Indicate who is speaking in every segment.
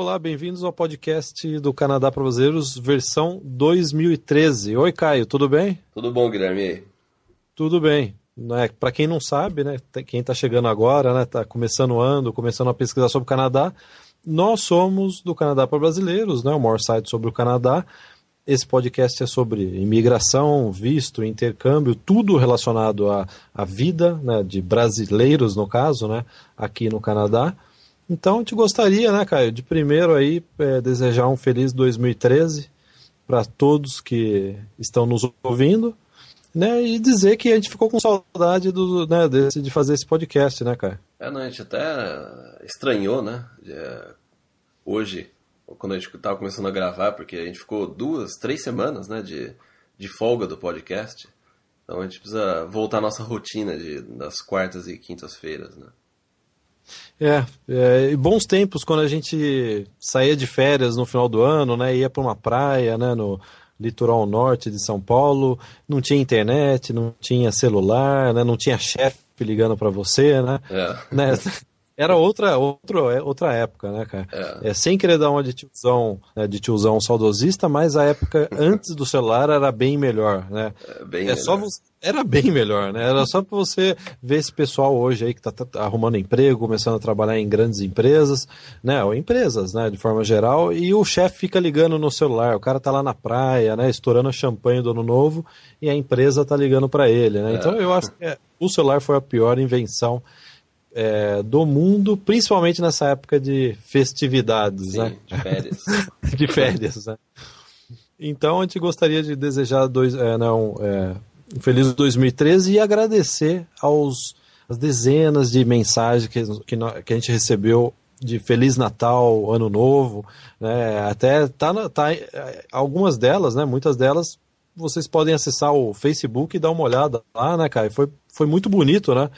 Speaker 1: Olá, bem-vindos ao podcast do Canadá para Brasileiros, versão 2013. Oi, Caio, tudo bem?
Speaker 2: Tudo bom, Guilherme?
Speaker 1: Tudo bem. Né, para quem não sabe, né, quem está chegando agora, né, está começando o ano, começando a pesquisar sobre o Canadá, nós somos do Canadá para Brasileiros, né, o maior site sobre o Canadá. Esse podcast é sobre imigração, visto, intercâmbio, tudo relacionado à, à vida né, de brasileiros, no caso, né, aqui no Canadá. Então, gente gostaria, né, Caio, de primeiro aí é, desejar um feliz 2013 para todos que estão nos ouvindo, né, e dizer que a gente ficou com saudade do, né, desse, de fazer esse podcast, né, Caio?
Speaker 2: É, não, a gente até estranhou, né, é, hoje, quando a gente estava começando a gravar, porque a gente ficou duas, três semanas, né, de, de folga do podcast, então a gente precisa voltar à nossa rotina de, das quartas e quintas-feiras, né.
Speaker 1: É, é, bons tempos quando a gente saía de férias no final do ano, né? Ia para uma praia, né? No litoral norte de São Paulo, não tinha internet, não tinha celular, né? Não tinha chefe ligando para você, né? É. né? Era outra, outra, é, outra época, né, cara? É. é sem querer dar uma de tiozão, né, de tiozão saudosista, mas a época antes do celular era bem melhor, né? É, bem é melhor. só você, era bem melhor, né? Era só para você ver esse pessoal hoje aí que tá, tá, arrumando emprego, começando a trabalhar em grandes empresas, né? Ou empresas, né? De forma geral, e o chefe fica ligando no celular, o cara tá lá na praia, né? Estourando champanhe do ano novo e a empresa tá ligando para ele, né? Então eu acho que é, o celular foi a pior invenção é, do mundo, principalmente nessa época de festividades, Sim,
Speaker 2: né? De férias.
Speaker 1: de férias, né? Então a gente gostaria de desejar dois, é, não, é, um feliz 2013 e agradecer aos as dezenas de mensagens que, que, que, a gente recebeu de Feliz Natal, Ano Novo, né? Até tá, tá algumas delas, né? Muitas delas vocês podem acessar o Facebook e dar uma olhada lá, né, cara? Foi, foi muito bonito, né?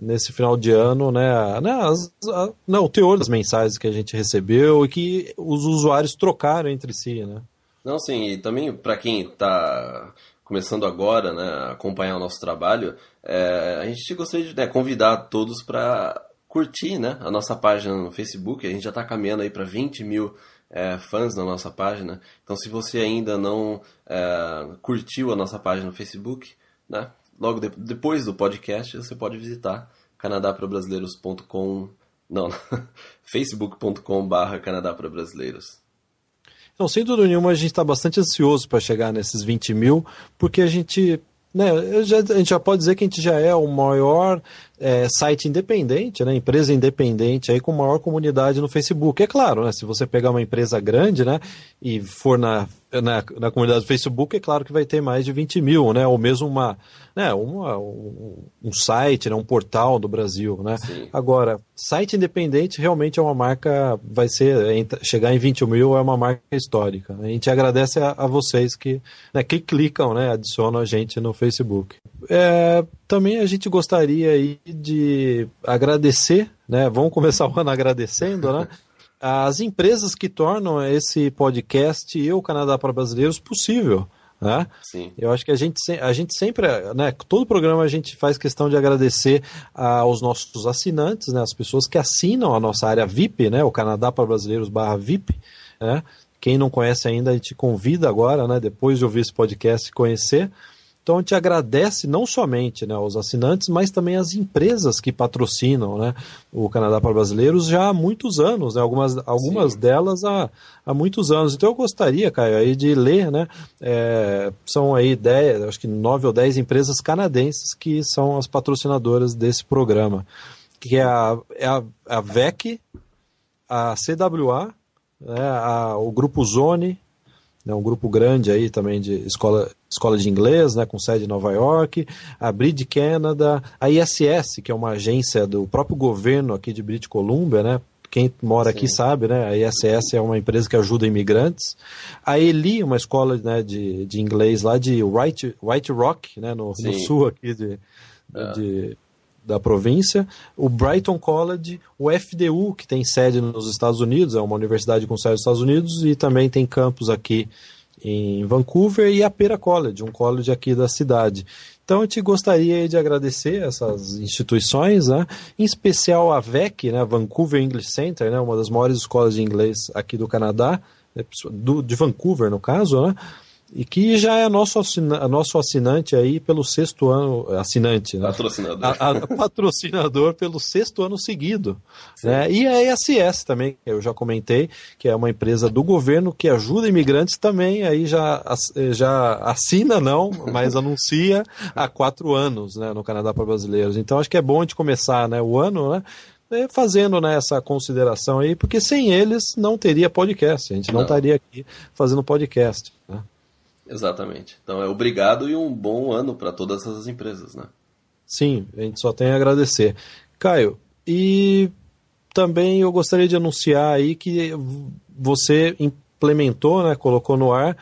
Speaker 1: Nesse final de ano, né, né as, a, não, o teor das mensagens que a gente recebeu e que os usuários trocaram entre si, né?
Speaker 2: Não, sim, e também para quem está começando agora, né, acompanhar o nosso trabalho, é, a gente gostaria de né, convidar todos para curtir, né, a nossa página no Facebook. A gente já está caminhando aí para 20 mil é, fãs na nossa página. Então, se você ainda não é, curtiu a nossa página no Facebook, né, logo de, depois do podcast, você pode visitar canadaprobrasileiros.com, não, facebook.com barra Canadá para Brasileiros.
Speaker 1: Então, sem dúvida nenhuma, a gente está bastante ansioso para chegar nesses 20 mil, porque a gente né, já, a gente já pode dizer que a gente já é o maior é, site independente, né, empresa independente aí com maior comunidade no Facebook. É claro, né, se você pegar uma empresa grande, né, e for na, na, na comunidade do Facebook, é claro que vai ter mais de 20 mil, né, ou mesmo uma, né, uma, um, um site, né, um portal do Brasil, né. Agora, site independente realmente é uma marca, vai ser, chegar em 20 mil é uma marca histórica. Né? A gente agradece a, a vocês que, né, que clicam, né, adicionam a gente no Facebook. É, também a gente gostaria aí de agradecer, né? Vamos começar o ano agradecendo, né? As empresas que tornam esse podcast e o Canadá para Brasileiros possível. Né?
Speaker 2: Sim.
Speaker 1: Eu acho que a gente, a gente sempre, né, todo programa a gente faz questão de agradecer aos nossos assinantes, né, as pessoas que assinam a nossa área VIP, né, o Canadá para Brasileiros barra VIP, né? Quem não conhece ainda, a gente convida agora, né, depois de ouvir esse podcast, conhecer. Então a gente agradece não somente né, aos assinantes, mas também às empresas que patrocinam né, o Canadá para Brasileiros já há muitos anos, né, algumas, algumas delas há, há muitos anos. Então eu gostaria, Caio, aí de ler, né, é, são aí dez, acho que nove ou dez empresas canadenses que são as patrocinadoras desse programa, que é a, é a, a VEC, a CWA, né, a, o Grupo Zone, né, um grupo grande aí também de escola, escola de inglês, né, com sede em Nova York, a Brid Canada, a ISS, que é uma agência do próprio governo aqui de British Columbia, né, quem mora Sim. aqui sabe, né? A ISS é uma empresa que ajuda imigrantes. A Eli, uma escola né, de, de inglês lá de White, White Rock, né, no, no sul aqui de, é. de, da província, o Brighton College, o FDU, que tem sede nos Estados Unidos, é uma universidade com sede nos Estados Unidos, e também tem campus aqui em Vancouver, e a Pera College, um college aqui da cidade. Então a gente gostaria de agradecer essas instituições, né? em especial a VEC, né? Vancouver English Center, né? uma das maiores escolas de inglês aqui do Canadá, né? de Vancouver no caso, né? E que já é nosso, assina, nosso assinante aí pelo sexto ano, assinante, né?
Speaker 2: patrocinador,
Speaker 1: a, a, patrocinador pelo sexto ano seguido, né? E a ESS também, eu já comentei, que é uma empresa do governo que ajuda imigrantes também, aí já, já assina não, mas anuncia há quatro anos, né, no Canadá para brasileiros. Então acho que é bom a gente começar, né, o ano, né? É, fazendo né, essa consideração aí, porque sem eles não teria podcast, a gente não, não estaria aqui fazendo podcast. Né?
Speaker 2: Exatamente. Então é obrigado e um bom ano para todas essas empresas, né?
Speaker 1: Sim, a gente só tem a agradecer. Caio, e também eu gostaria de anunciar aí que você implementou, né, colocou no ar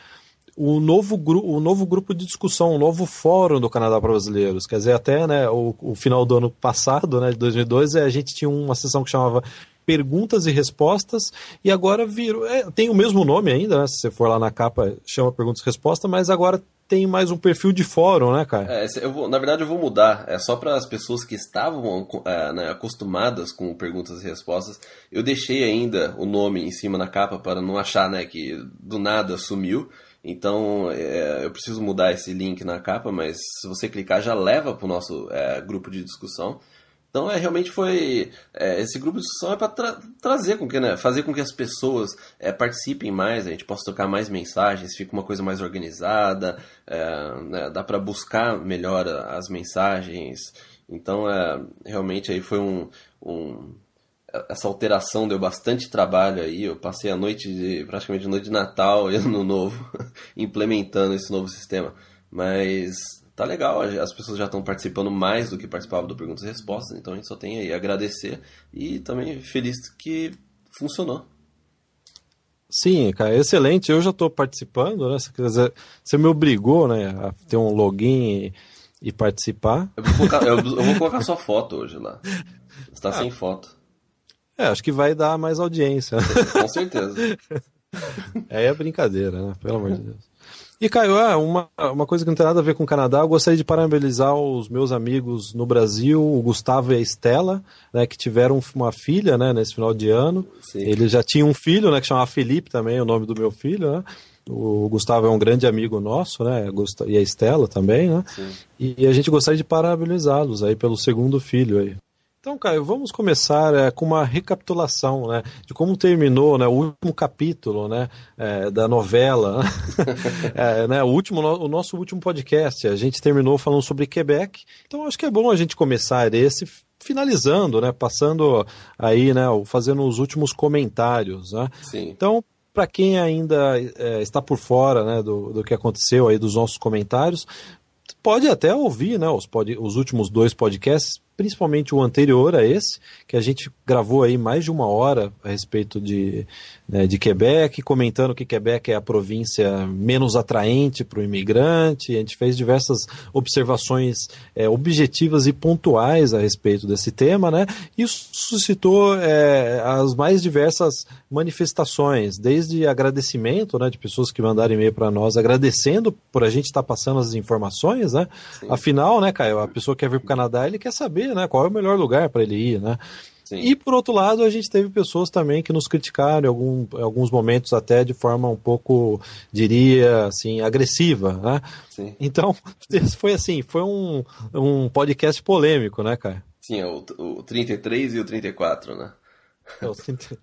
Speaker 1: o novo, o novo grupo de discussão, o novo fórum do Canadá para brasileiros. Quer dizer, até né, o, o final do ano passado, né, de 2012, a gente tinha uma sessão que chamava perguntas e respostas, e agora virou. É, tem o mesmo nome ainda, né? Se você for lá na capa, chama perguntas e respostas, mas agora tem mais um perfil de fórum, né, cara?
Speaker 2: É, eu vou, na verdade, eu vou mudar. É só para as pessoas que estavam é, né, acostumadas com perguntas e respostas. Eu deixei ainda o nome em cima na capa para não achar né, que do nada sumiu. Então é, eu preciso mudar esse link na capa, mas se você clicar já leva para o nosso é, grupo de discussão. Então, é, realmente foi. É, esse grupo de discussão é para tra trazer com que, né, fazer com que as pessoas é, participem mais, a gente possa trocar mais mensagens, fica uma coisa mais organizada, é, né, dá para buscar melhor as mensagens. Então, é, realmente aí foi um, um, Essa alteração deu bastante trabalho aí. Eu passei a noite, de, praticamente a noite de Natal e Ano Novo, implementando esse novo sistema. Mas tá legal, as pessoas já estão participando mais do que participavam do Perguntas e Respostas, então a gente só tem aí a agradecer e também feliz que funcionou.
Speaker 1: Sim, cara, excelente. Eu já estou participando, né? Dizer, você me obrigou, né, a ter um login e, e participar.
Speaker 2: Eu vou, colocar, eu, eu vou colocar sua foto hoje lá. Você está ah, sem foto.
Speaker 1: É, acho que vai dar mais audiência.
Speaker 2: Com certeza.
Speaker 1: É, é brincadeira, né? Pelo amor de Deus. E, Caio, é, uma, uma coisa que não tem nada a ver com o Canadá, eu gostaria de parabenizar os meus amigos no Brasil, o Gustavo e a Estela, né, que tiveram uma filha, né, nesse final de ano. Sim. Eles já tinham um filho, né, que chamava Felipe também, o nome do meu filho, né. O Gustavo é um grande amigo nosso, né, e a Estela também, né. Sim. E a gente gostaria de parabenizá-los aí pelo segundo filho aí. Então, Caio, vamos começar é, com uma recapitulação né, de como terminou né, o último capítulo né, é, da novela, é, né, o, último, o nosso último podcast. A gente terminou falando sobre Quebec, então acho que é bom a gente começar esse finalizando, né, passando aí, né, fazendo os últimos comentários. Né?
Speaker 2: Sim.
Speaker 1: Então, para quem ainda é, está por fora né, do, do que aconteceu aí dos nossos comentários, pode até ouvir né, os, pod, os últimos dois podcasts principalmente o anterior a esse, que a gente gravou aí mais de uma hora a respeito de, né, de Quebec, comentando que Quebec é a província menos atraente para o imigrante. A gente fez diversas observações é, objetivas e pontuais a respeito desse tema, né? Isso suscitou é, as mais diversas manifestações, desde agradecimento, né, de pessoas que mandaram e-mail para nós agradecendo por a gente estar tá passando as informações, né? Sim. Afinal, né, Caio, a pessoa quer vir para o Canadá, ele quer saber né? Qual é o melhor lugar para ele ir, né? Sim. E por outro lado, a gente teve pessoas também que nos criticaram em, algum, em alguns momentos até de forma um pouco, diria assim, agressiva, né?
Speaker 2: Sim.
Speaker 1: Então, foi assim, foi um, um podcast polêmico, né, cara?
Speaker 2: Sim, é o, o 33 e o 34, né?
Speaker 1: É, o 30...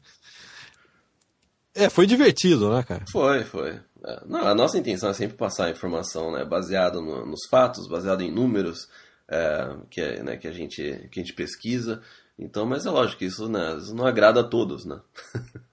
Speaker 1: é, foi divertido, né, cara?
Speaker 2: Foi, foi. É, não, a nossa intenção é sempre passar a informação, né, baseado no, nos fatos, baseado em números, é, que, é, né, que, a gente, que a gente pesquisa. Então, mas é lógico que isso, né, isso não agrada a todos, né?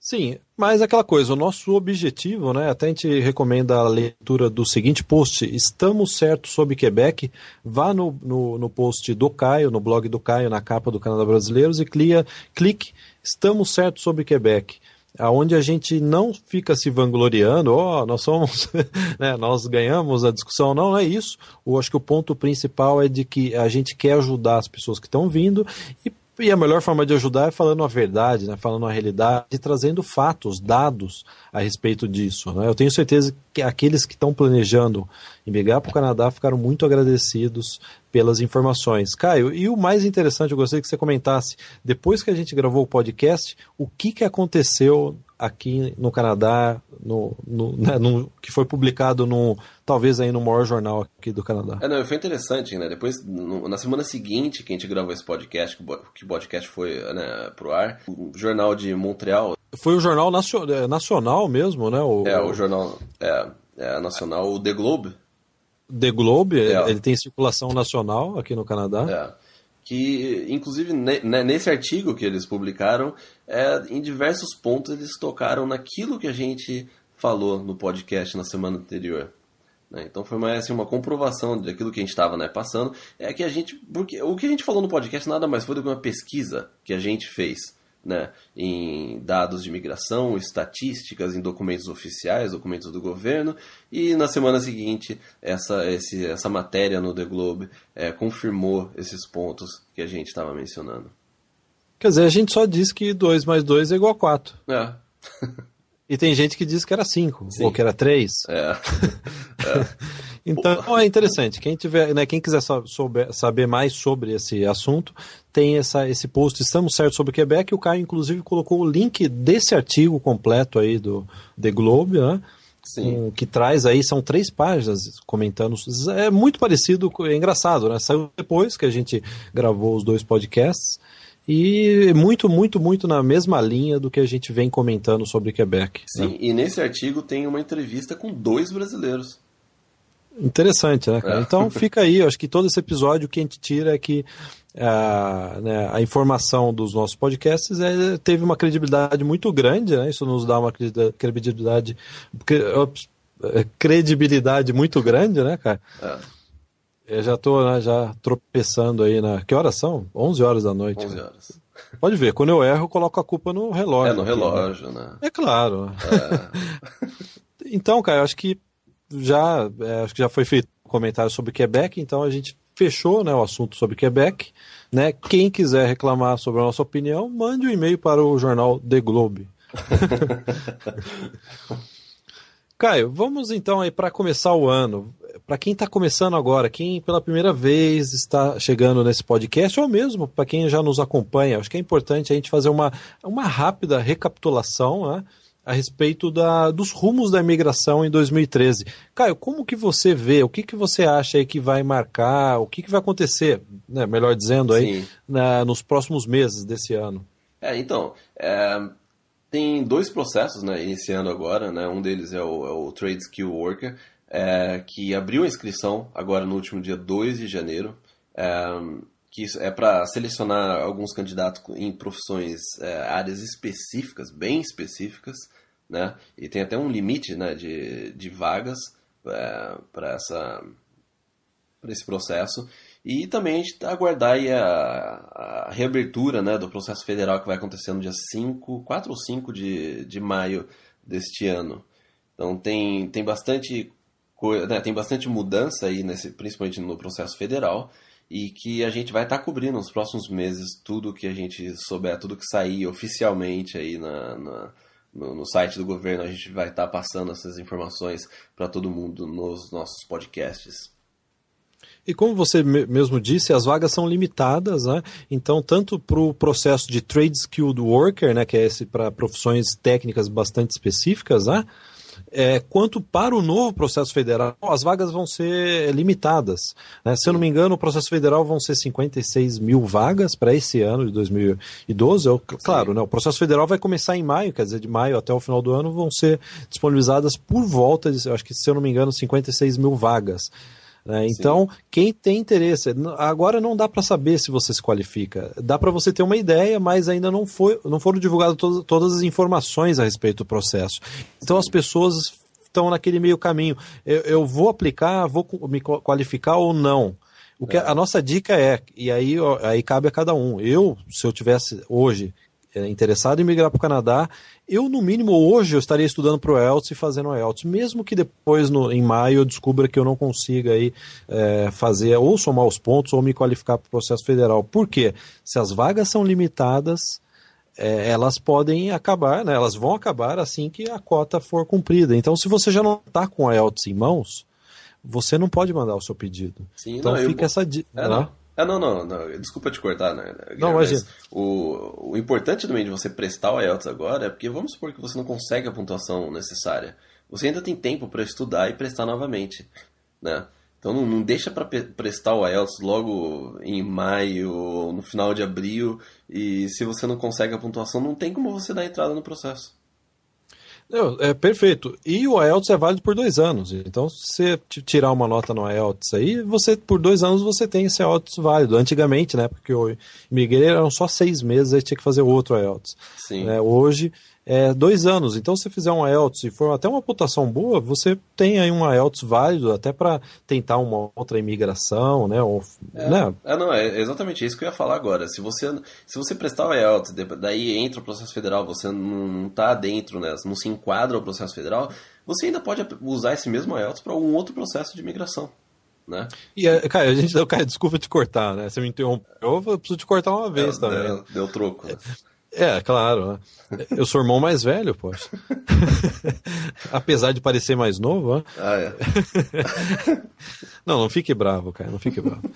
Speaker 1: Sim, mas aquela coisa, o nosso objetivo, né? Até a gente recomenda a leitura do seguinte post: Estamos certos sobre Quebec. Vá no, no, no post do Caio, no blog do Caio, na capa do Canadá Brasileiros e clia, clique Estamos certos sobre Quebec aonde a gente não fica se vangloriando, ó, oh, nós somos, né, nós ganhamos a discussão, não, é isso. Eu acho que o ponto principal é de que a gente quer ajudar as pessoas que estão vindo e E a melhor forma de ajudar é falando a verdade, né? falando a realidade e trazendo fatos, dados a respeito disso. Né? Eu tenho certeza que aqueles que estão planejando emigrar para o Canadá ficaram muito agradecidos pelas informações. Caio, e o mais interessante, eu gostaria que você comentasse, depois que a gente gravou o podcast, o que, que aconteceu aqui no Canadá, no, no, né, no, que foi publicado no talvez aí no maior jornal aqui do Canadá.
Speaker 2: É, não, foi interessante, né? Depois, no, na semana seguinte que a gente gravou esse podcast, que o podcast foi né, pro ar, o jornal de Montreal.
Speaker 1: Foi o jornal nacional, nacional mesmo, né?
Speaker 2: O, é, o jornal é, é nacional, o The Globe.
Speaker 1: The Globe, é. ele tem circulação nacional aqui no Canadá.
Speaker 2: É que inclusive nesse artigo que eles publicaram, é, em diversos pontos eles tocaram naquilo que a gente falou no podcast na semana anterior. Né? Então foi mais assim, uma comprovação daquilo que a gente estava né, passando. É que a gente. Porque o que a gente falou no podcast nada mais foi do que uma pesquisa que a gente fez né, em dados de imigração, estatísticas, em documentos oficiais, documentos do governo, e na semana seguinte essa, esse, essa matéria no The Globe é, confirmou esses pontos que a gente estava mencionando.
Speaker 1: Quer dizer, a gente só disse que 2 mais 2 é igual a 4.
Speaker 2: É.
Speaker 1: e tem gente que diz que era 5, ou que era 3.
Speaker 2: É.
Speaker 1: é. Então é interessante. Quem tiver, né, quem quiser souber, saber mais sobre esse assunto, tem essa, esse post Estamos Certos sobre Quebec. O Caio, inclusive, colocou o link desse artigo completo aí do The Globe, né? Um, que traz aí, são três páginas comentando. É muito parecido, é engraçado, né? Saiu depois que a gente gravou os dois podcasts. E muito, muito, muito na mesma linha do que a gente vem comentando sobre Quebec.
Speaker 2: Sim, né? e nesse artigo tem uma entrevista com dois brasileiros.
Speaker 1: Interessante, né, cara? É. Então fica aí, eu acho que todo esse episódio que a gente tira é que a, né, a informação dos nossos podcasts é, teve uma credibilidade muito grande, né? Isso nos dá uma credibilidade, é, credibilidade muito grande, né, cara? É. Eu já tô né, já tropeçando aí na. Que horas são? 11 horas da noite.
Speaker 2: 11 horas.
Speaker 1: Pode ver, quando eu erro, eu coloco a culpa no relógio.
Speaker 2: É, no aqui, relógio, né? né?
Speaker 1: É claro. É. então, cara, eu acho que já, é, acho que já foi feito um comentário sobre Quebec, então a gente fechou né, o assunto sobre Quebec. Né? Quem quiser reclamar sobre a nossa opinião, mande um e-mail para o jornal The Globe. Caio, vamos então aí para começar o ano. Para quem está começando agora, quem pela primeira vez está chegando nesse podcast, ou mesmo para quem já nos acompanha, acho que é importante a gente fazer uma, uma rápida recapitulação né, a respeito da, dos rumos da imigração em 2013. Caio, como que você vê, o que, que você acha aí que vai marcar, o que, que vai acontecer, né, melhor dizendo, aí, na, nos próximos meses desse ano?
Speaker 2: É, então, é, tem dois processos né, iniciando agora, né, um deles é o, é o Trade Skill Worker, é, que abriu a inscrição agora no último dia 2 de janeiro, é, que é para selecionar alguns candidatos em profissões, é, áreas específicas, bem específicas, né? E tem até um limite né, de, de vagas é, para essa para esse processo. E também a gente tá aguardar a, a, reabertura né, do processo federal que vai acontecer no dia 5, 4 ou 5 de, de maio deste ano. Então tem, tem bastante né, tem bastante mudança aí, nesse, principalmente no processo federal e que a gente vai estar tá cobrindo nos próximos meses tudo que a gente souber, tudo que sair oficialmente aí na, na no, no, site do governo, a gente vai estar tá passando essas informações para todo mundo nos nossos podcasts.
Speaker 1: E como você mesmo disse, as vagas são limitadas, né? Então, tanto para o processo de Trade Skilled Worker, né, que é esse para profissões técnicas bastante específicas, né? É, quanto para o novo processo federal, as vagas vão ser limitadas. Né? Se eu não me engano, o processo federal vão ser 56 mil vagas para esse ano de 2012. Eu, claro, né, o processo federal vai começar em maio, quer dizer, de maio até o final do ano vão ser disponibilizadas por volta de, eu acho que, se eu não me engano, 56 mil vagas. Né? Então, quem tem interesse, agora não dá para saber se você se qualifica. Dá para você ter uma ideia, mas ainda não, foi, não foram divulgadas to todas as informações a respeito do processo. Então, as pessoas estão naquele meio caminho. Eu, eu vou aplicar, vou me qualificar ou não. O que é. a nossa dica é, e aí, aí cabe a cada um. Eu, se eu tivesse hoje interessado em migrar para o Canadá, eu, no mínimo, hoje eu estaria estudando para o IELTS e fazendo o IELTS, mesmo que depois, no, em maio, eu descubra que eu não consiga aí, é, fazer ou somar os pontos ou me qualificar para o processo federal. Por quê? Se as vagas são limitadas, é, elas podem acabar, né, elas vão acabar assim que a cota for cumprida. Então, se você já não está com a IELTS em mãos, você não pode mandar o seu pedido. Sim, então não, fica eu... essa dica.
Speaker 2: É,
Speaker 1: né?
Speaker 2: Ah, não, não, não, desculpa te cortar, né? Não, mas o, o importante também de você prestar o IELTS agora é porque vamos supor que você não consegue a pontuação necessária. Você ainda tem tempo para estudar e prestar novamente, né? Então não, não deixa para prestar o IELTS logo em maio ou no final de abril e se você não consegue a pontuação, não tem como você dar entrada no processo.
Speaker 1: É perfeito. E o IELTS é válido por dois anos. Então, se você tirar uma nota no IELTS aí, você por dois anos você tem esse IELTS válido. Antigamente, né? Porque o imigrante eram só seis meses, aí tinha que fazer outro IELTS. Sim. É, hoje é, dois anos. Então, se fizer um IELTS e for até uma pontuação boa, você tem aí um IELTS válido até para tentar uma outra imigração, né? Ou,
Speaker 2: é,
Speaker 1: né?
Speaker 2: é, não, é exatamente isso que eu ia falar agora. Se você, se você prestar o IELTS, daí entra o processo federal, você não está dentro, né? Não se enquadra o processo federal, você ainda pode usar esse mesmo IELTS para um outro processo de imigração. Né?
Speaker 1: E, é, cara, a gente, cara, desculpa te cortar, né? Você me interrompeu, eu preciso te cortar uma vez é, também.
Speaker 2: Deu, deu troco. Né?
Speaker 1: É, claro. Né? Eu sou irmão mais velho, poxa. Apesar de parecer mais novo. Né? Ah, é. não, não fique bravo, cara, não fique bravo.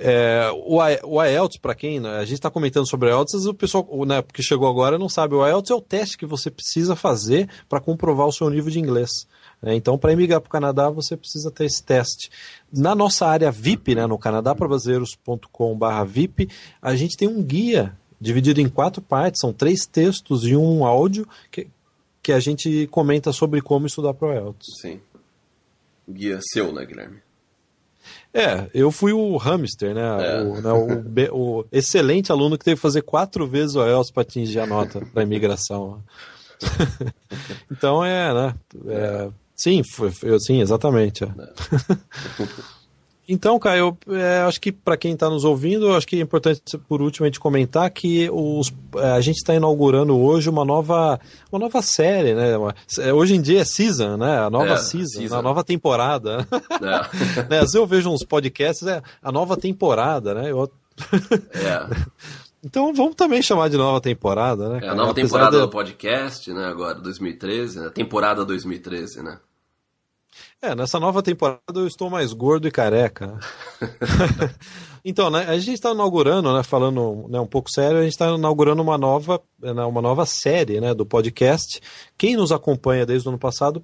Speaker 1: É, o, o IELTS, para quem né, a gente está comentando sobre o IELTS, o pessoal né, que chegou agora não sabe. O IELTS é o teste que você precisa fazer para comprovar o seu nível de inglês. Né? Então, para emigrar para o Canadá, você precisa ter esse teste. Na nossa área VIP, né, no canadaprabrasileiros.com/vip, a gente tem um guia dividido em quatro partes, são três textos e um áudio que, que a gente comenta sobre como estudar para o IELTS.
Speaker 2: Sim. Guia seu, né, Guilherme?
Speaker 1: É, eu fui o hamster, né? É. O, né o, o, excelente aluno que teve que fazer quatro vezes o IELTS para atingir a nota para imigração. então é, né? É, sim, foi, foi, sim, exatamente. É. Então, Caio, é, acho que para quem está nos ouvindo, acho que é importante, por último, a gente comentar que os, é, a gente está inaugurando hoje uma nova, uma nova série, né? É, hoje em dia é season, né? A nova é, season, season, a nova temporada. É. né? Às vezes eu vejo uns podcasts, é a nova temporada, né? Eu... é. Então vamos também chamar de nova temporada, né?
Speaker 2: É a nova Apesar temporada de... do podcast, né? Agora, 2013, né? Temporada 2013, né?
Speaker 1: É, nessa nova temporada eu estou mais gordo e careca. então, né, a gente está inaugurando, né, falando né, um pouco sério, a gente está inaugurando uma nova, né, uma nova série né, do podcast. Quem nos acompanha desde o ano passado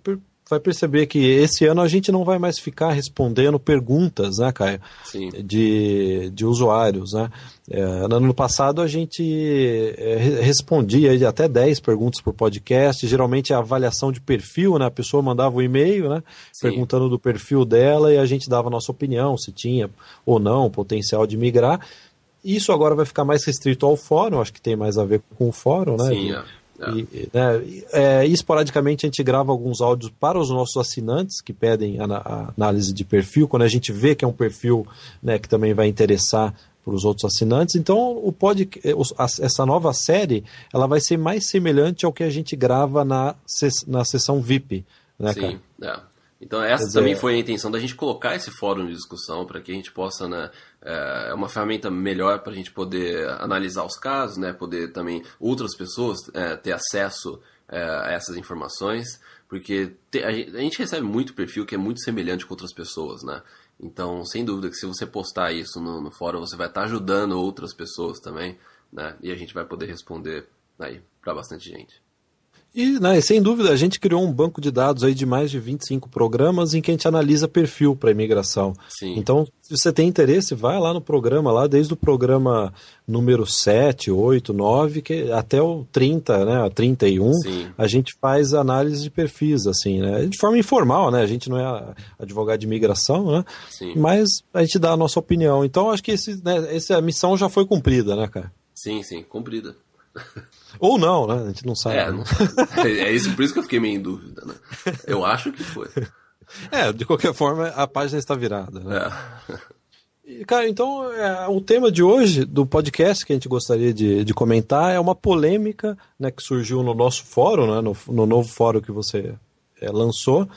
Speaker 1: vai perceber que esse ano a gente não vai mais ficar respondendo perguntas, né, Caio? Sim. De, de usuários, né? É, no ano passado a gente é, respondia até 10 perguntas por podcast, geralmente a avaliação de perfil, né? A pessoa mandava um e-mail, né? Sim. Perguntando do perfil dela e a gente dava a nossa opinião, se tinha ou não potencial de migrar. Isso agora vai ficar mais restrito ao fórum, acho que tem mais a ver com o fórum, né? Sim, é. É. E, né, é, esporadicamente a gente grava alguns áudios para os nossos assinantes que pedem a, a análise de perfil, quando a gente vê que é um perfil né, que também vai interessar para os outros assinantes. Então, o pod, essa nova série ela vai ser mais semelhante ao que a gente grava na, na sessão VIP. Né, Sim,
Speaker 2: é. Então essa dizer, também foi a intenção da gente colocar esse fórum de discussão para que a gente possa, né, é uma ferramenta melhor para a gente poder analisar os casos, né, poder também outras pessoas é, ter acesso é, a essas informações, porque te, a, gente, a, gente, recebe muito perfil que é muito semelhante com outras pessoas, né. Então, sem dúvida que se você postar isso no, no fórum, você vai estar tá ajudando outras pessoas também, né, e a gente vai poder responder aí para bastante gente.
Speaker 1: E, né, sem dúvida, a gente criou um banco de dados aí de mais de 25 programas em que a gente analisa perfil para imigração. Sim. Então, se você tem interesse, vai lá no programa, lá desde o programa número 7, 8, 9, que, até o 30, né, 31, Sim. a gente faz análise de perfis, assim, né, de forma informal, né, a gente não é advogado de imigração, né, Sim. mas a gente dá a nossa opinião. Então, acho que esse, né, essa missão já foi cumprida, né, cara?
Speaker 2: Sim, sim, cumprida.
Speaker 1: Ou não, né? A gente não sabe.
Speaker 2: É, não, é isso, por isso que eu fiquei meio em dúvida, né? Eu acho que foi.
Speaker 1: É, de qualquer forma, a página está virada. Né? É. Cara, então é, o tema de hoje do podcast que a gente gostaria de, de comentar é uma polêmica né, que surgiu no nosso fórum, né, no, no novo fórum que você é, lançou,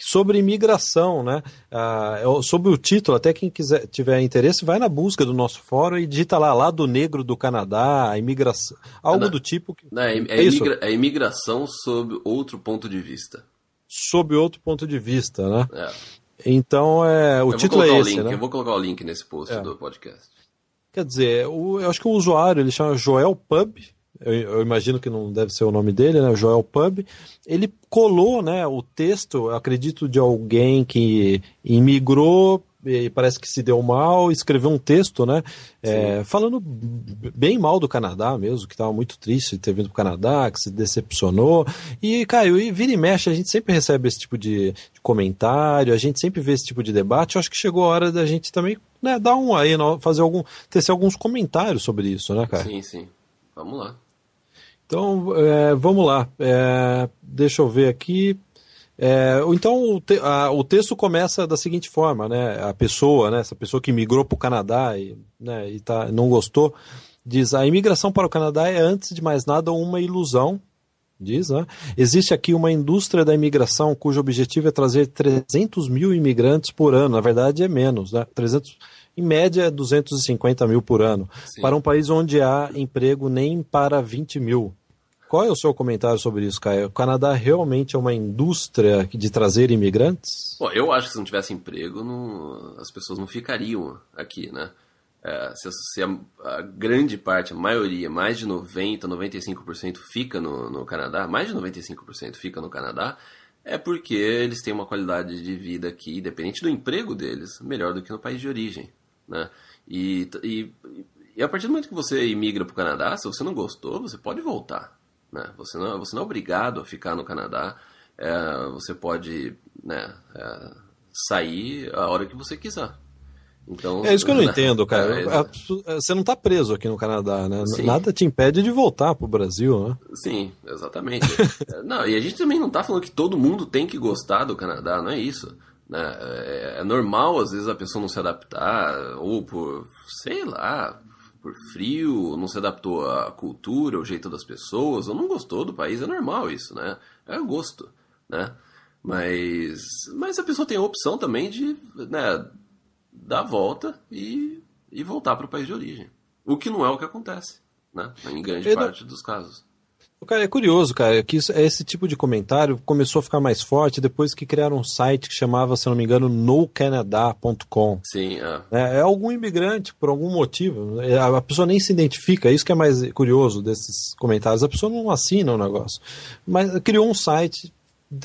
Speaker 1: sobre imigração, né? Ah, sobre o título, até quem quiser tiver interesse, vai na busca do nosso fórum e digita lá, lá do negro do Canadá, a imigração, algo
Speaker 2: não,
Speaker 1: do tipo.
Speaker 2: Não, é, é, é, imigra, é, imigração sob outro ponto de vista.
Speaker 1: Sob outro ponto de vista, né? É. Então, é, o eu título é esse,
Speaker 2: link,
Speaker 1: né?
Speaker 2: Eu vou colocar o link nesse post é. do podcast.
Speaker 1: Quer dizer, o, eu acho que o usuário, ele chama Joel Pub, eu, eu, imagino que não deve ser o nome dele, né, Joel Pub, ele colou, né, o texto, acredito de alguém que imigrou e parece que se deu mal, escreveu um texto, né, é, falando bem mal do Canadá mesmo, que estava muito triste de ter vindo para o Canadá, que se decepcionou, e caiu, e vira e mexe, a gente sempre recebe esse tipo de, de, comentário, a gente sempre vê esse tipo de debate, eu acho que chegou a hora da gente também, né, dar um aí, fazer algum, tecer alguns comentários sobre isso, né, cara?
Speaker 2: Sim, sim, vamos lá.
Speaker 1: Então, é, vamos lá. É, deixa eu ver aqui. É, então, o, te, a, o, texto começa da seguinte forma, né? A pessoa, né, essa pessoa que migrou para o Canadá e, né, e tá, não gostou, diz: a imigração para o Canadá é, antes de mais nada, uma ilusão. Diz, né? Existe aqui uma indústria da imigração cujo objetivo é trazer 300 mil imigrantes por ano. Na verdade, é menos, né? 300 em média 250 mil por ano, Sim. para um país onde há emprego nem para 20 mil. Qual é o seu comentário sobre isso, Caio? O Canadá realmente é uma indústria de trazer imigrantes?
Speaker 2: Bom, eu acho que se não tivesse emprego, não, as pessoas não ficariam aqui, né? É, se, se a, a, grande parte, a maioria, mais de 90%, 95% fica no, no Canadá, mais de 95% fica no Canadá, é porque eles têm uma qualidade de vida aqui, independente do emprego deles, melhor do que no país de origem, né? E, e, e a partir do momento que você imigra para o Canadá, se você não gostou, você pode voltar. Né? Você, não, você não é obrigado a ficar no Canadá. É, você pode né, é, sair a hora que você quiser. Então,
Speaker 1: é isso que eu não entendo, cara. É, é, você não está preso aqui no Canadá, né? Sim. Nada te impede de voltar para o Brasil, né?
Speaker 2: Sim, exatamente. não, e a gente também não está falando que todo mundo tem que gostar do Canadá, não é isso. Né? É, é normal, às vezes, a pessoa não se adaptar, ou por, sei lá, por frio, não se adaptou à cultura, ao jeito das pessoas, ou não gostou do país, é normal isso, né? É gosto, né? Mas, mas a pessoa tem a opção também de né, dar a volta e, e voltar para o país de origem. O que não é o que acontece, né? Em grande parte dos casos.
Speaker 1: Cara, é curioso, cara, que isso, esse tipo de comentário começou a ficar mais forte depois que criaram um site que chamava, se não me engano, nocanada.com.
Speaker 2: Sim, é.
Speaker 1: é. É, algum imigrante, por algum motivo. É, a pessoa nem se identifica, é isso que é mais curioso desses comentários. A pessoa não assina o negócio. Mas criou um site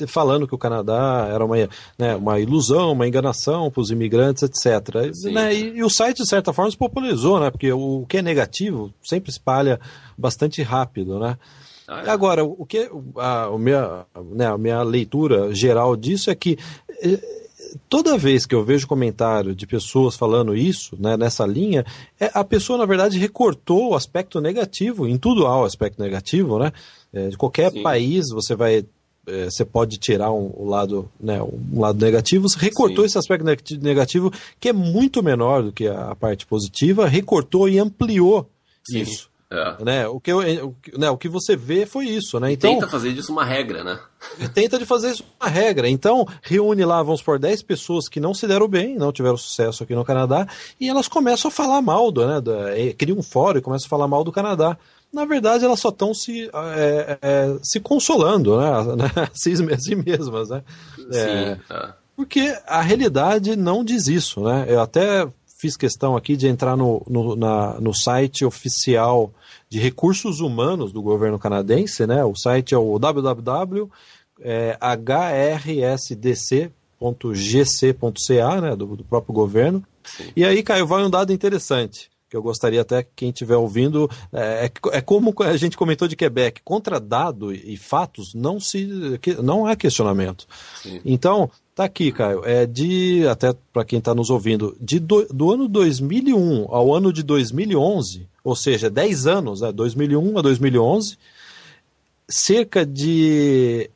Speaker 1: falando que o Canadá era uma, né, uma ilusão, uma enganação para os imigrantes, etc. Né? E, e, o site, de certa forma, se popularizou, né? porque o, o que é negativo sempre espalha bastante rápido. Né? Ah, é. Agora, o que a, a, minha, né, a minha leitura geral disso é que eh, toda vez que eu vejo comentário de pessoas falando isso, né, nessa linha, é, a pessoa, na verdade, recortou o aspecto negativo, em tudo há o aspecto negativo, né? É, de qualquer Sim. país você vai. É, você pode tirar um, um, lado, né, um lado negativo, você recortou Sim. esse aspecto negativo, que é muito menor do que a, a parte positiva, recortou e ampliou Sim. isso. É. Né? O, que eu, o, né, o que você vê foi isso, né? Então,
Speaker 2: tenta fazer disso uma regra, né?
Speaker 1: tenta de fazer isso uma regra. Então, reúne lá, vamos por 10 pessoas que não se deram bem, não tiveram sucesso aqui no Canadá, e elas começam a falar mal do, né? Da, cria um fórum e começam a falar mal do Canadá. Na verdade, elas só estão se, é, é, se consolando, né? si, si mesmas, né?
Speaker 2: Sim. É, é,
Speaker 1: porque a realidade não diz isso, né? Eu até fiz questão aqui de entrar no, no, na, no site oficial de recursos humanos do governo canadense, né? O site é o www.hrsdc.gc.ca, né? Do, do, próprio governo. Sim. E aí, Caio, vai um dado interessante que eu gostaria até que quem estiver ouvindo é, é, é como a gente comentou de Quebec contra dado e fatos não se não há questionamento Sim. então Tá aqui, Caio. É de, até para quem está nos ouvindo, de do, do, ano 2001 ao ano de 2011, ou seja, 10 anos, né, 2001 a 2011, cerca de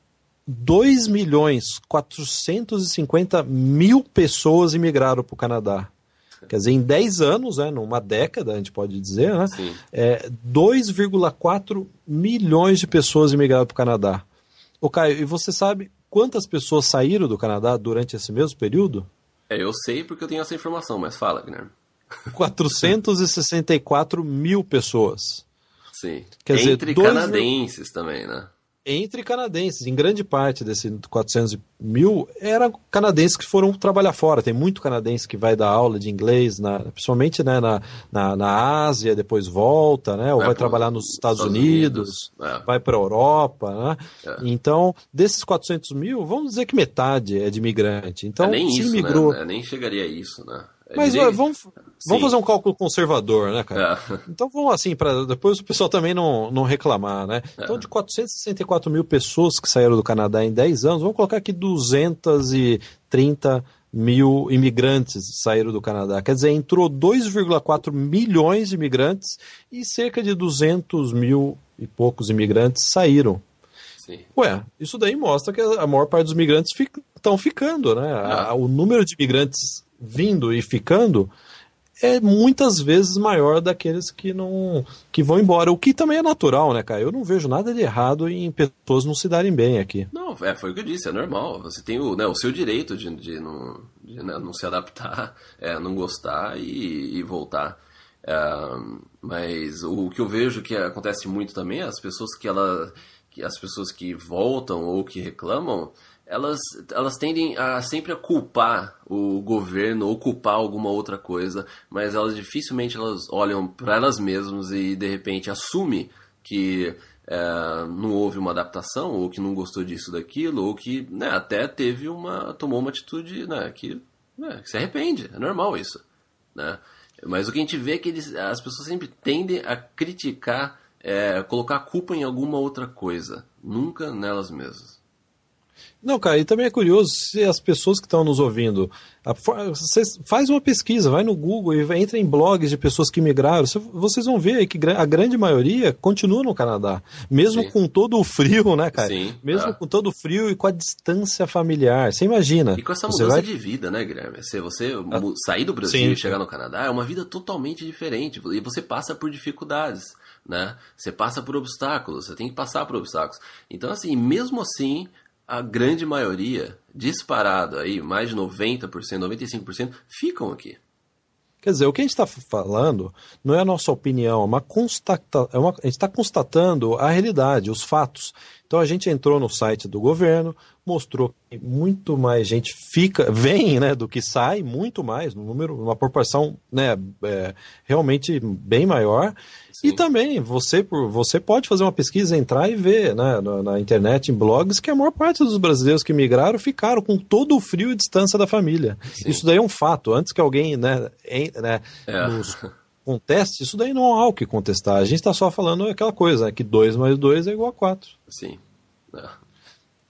Speaker 1: 2 milhões 450 mil pessoas imigraram para o Canadá. Quer dizer, em 10 anos, né, numa década, a gente pode dizer, né, é, 2,4 milhões de pessoas imigraram para o Canadá. Ô Caio, e você sabe quantas pessoas saíram do Canadá durante esse mesmo período?
Speaker 2: É, eu sei porque eu tenho essa informação, mas fala, Guilherme.
Speaker 1: 464 mil pessoas.
Speaker 2: Sim. Quer Entre dizer, canadenses dois... também, né?
Speaker 1: Entre canadenses. Em grande parte desses 400 mil eram canadenses que foram trabalhar fora. Tem muito canadense que vai dar aula de inglês, na, principalmente né, na, na, na, Ásia, depois volta, né, ou vai, vai trabalhar nos Estados, Estados Unidos, Unidos. É. vai para a Europa. Né? É. Então, desses 400 mil, vamos dizer que metade é de imigrante. Então,
Speaker 2: é nem se isso, imigrou... né? Nem chegaria a isso, né?
Speaker 1: É Mas vamos, vamos fazer um cálculo conservador, né, cara? É. Então vamos assim, para depois o pessoal também não, não reclamar, né? É. Então, de 464 mil pessoas que saíram do Canadá em 10 anos, vamos colocar aqui 230 mil imigrantes saíram do Canadá. Quer dizer, entrou 2,4 milhões de imigrantes e cerca de 200 mil e poucos imigrantes saíram. Sim. Ué, isso daí mostra que a maior parte dos imigrantes estão ficando, né? Ah. O número de imigrantes vindo e ficando é muitas vezes maior daqueles que não que vão embora, o que também é natural, né, cara? Eu não vejo nada de errado em pessoas não se darem bem aqui.
Speaker 2: Não, é, foi o que eu disse, é normal. Você tem o, né, o seu direito de, de não, de, né, não se adaptar, é, não gostar e, e voltar. É, mas o que eu vejo que acontece muito também, é as pessoas que ela que as pessoas que voltam ou que reclamam, elas, elas tendem a sempre a culpar o governo ou culpar alguma outra coisa, mas elas dificilmente elas olham para elas mesmas e de repente assumem que é, não houve uma adaptação ou que não gostou disso daquilo ou que né, até teve uma tomou uma atitude né, que, né, que se arrepende, é normal isso, né? Mas o que a gente vê é que eles, as pessoas sempre tendem a criticar, é, colocar a culpa em alguma outra coisa, nunca nelas mesmas.
Speaker 1: Não, cara, e também é curioso se as pessoas que estão nos ouvindo, você faz uma pesquisa, vai no Google e entra em blogs de pessoas que migraram, vocês vão ver que a grande maioria continua no Canadá, mesmo Sim. com todo o frio, né, cara? Sim, mesmo é. com todo o frio e com a distância familiar. Você imagina?
Speaker 2: E com essa mudança vai... de vida, né, Guilherme? Se você ah, sair do Brasil Sim. e chegar no Canadá, é uma vida totalmente diferente e você passa por dificuldades. Né? Você passa por obstáculos, você tem que passar por obstáculos. Então, assim, mesmo assim, a grande maioria, disparado aí, mais de 90%, 95%, ficam aqui.
Speaker 1: Quer dizer, o que a gente está falando não é a nossa opinião, é uma constata, é uma, a gente está constatando a realidade, os fatos. Então a gente entrou no site do governo, mostrou que muito mais gente fica, vem, né, do que sai, muito mais, no número, uma proporção, né, é, realmente bem maior. Sim. E também você, você pode fazer uma pesquisa, entrar e ver, né, na, na, internet, em blogs, que a maior parte dos brasileiros que migraram ficaram com todo o frio e distância da família. Sim. Isso daí é um fato. Antes que alguém, né, em, né é. nos conteste, isso daí não há o que contestar. A gente está só falando aquela coisa, né, que 2 mais 2 é igual a 4.
Speaker 2: Sim. É.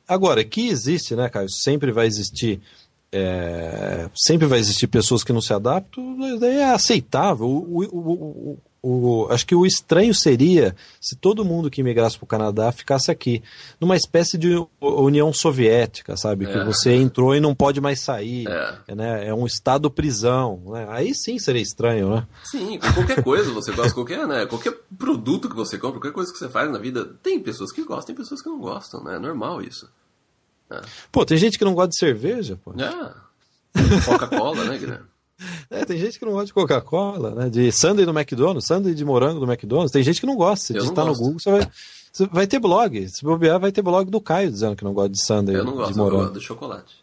Speaker 1: Agora, que existe, né, Caio? Sempre vai existir. É, sempre vai existir pessoas que não se adaptam, daí é aceitável. O, o, o, o, acho que o estranho seria se todo mundo que migrasse para o Canadá ficasse aqui, numa espécie de União Soviética, sabe? É. Que você entrou e não pode mais sair. É, né? é um estado prisão. Né? Aí sim seria estranho, né?
Speaker 2: Sim, qualquer coisa você gosta, qualquer, né? qualquer produto que você compra, qualquer coisa que você faz na vida, tem pessoas que gostam, tem pessoas que não gostam, né? É normal isso.
Speaker 1: É. Pô, tem gente que não gosta de cerveja, pô.
Speaker 2: É. Coca-Cola, né, Guilherme?
Speaker 1: É, tem gente que não gosta de Coca-Cola, né? De sundae do McDonald's, sundae de morango do McDonald's. Tem gente que não gosta. Se digitar no Google, você vai, você vai ter blog. Se bobear, vai ter blog do Caio dizendo que não gosta de sundae
Speaker 2: eu não gosto,
Speaker 1: de morango. Eu
Speaker 2: gosto de chocolate.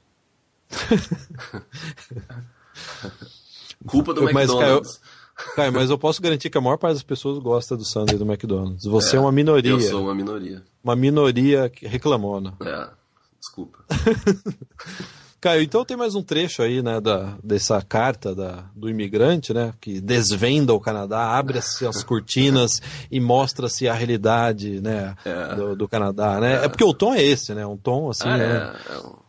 Speaker 2: Culpa do mas, McDonald's.
Speaker 1: Caio, Caio, mas eu posso garantir que a maior parte das pessoas gosta do sundae do McDonald's. Você é, é uma minoria. Eu
Speaker 2: sou uma minoria.
Speaker 1: Uma minoria reclamona.
Speaker 2: É, desculpa.
Speaker 1: Caio, então tem mais um trecho aí, né, da, dessa carta da, do imigrante, né, que desvenda o Canadá, abre-se as cortinas e mostra-se a realidade, né, é. do, do, Canadá, né? É. é. porque o tom é esse, né, um tom assim, ah,
Speaker 2: né, É.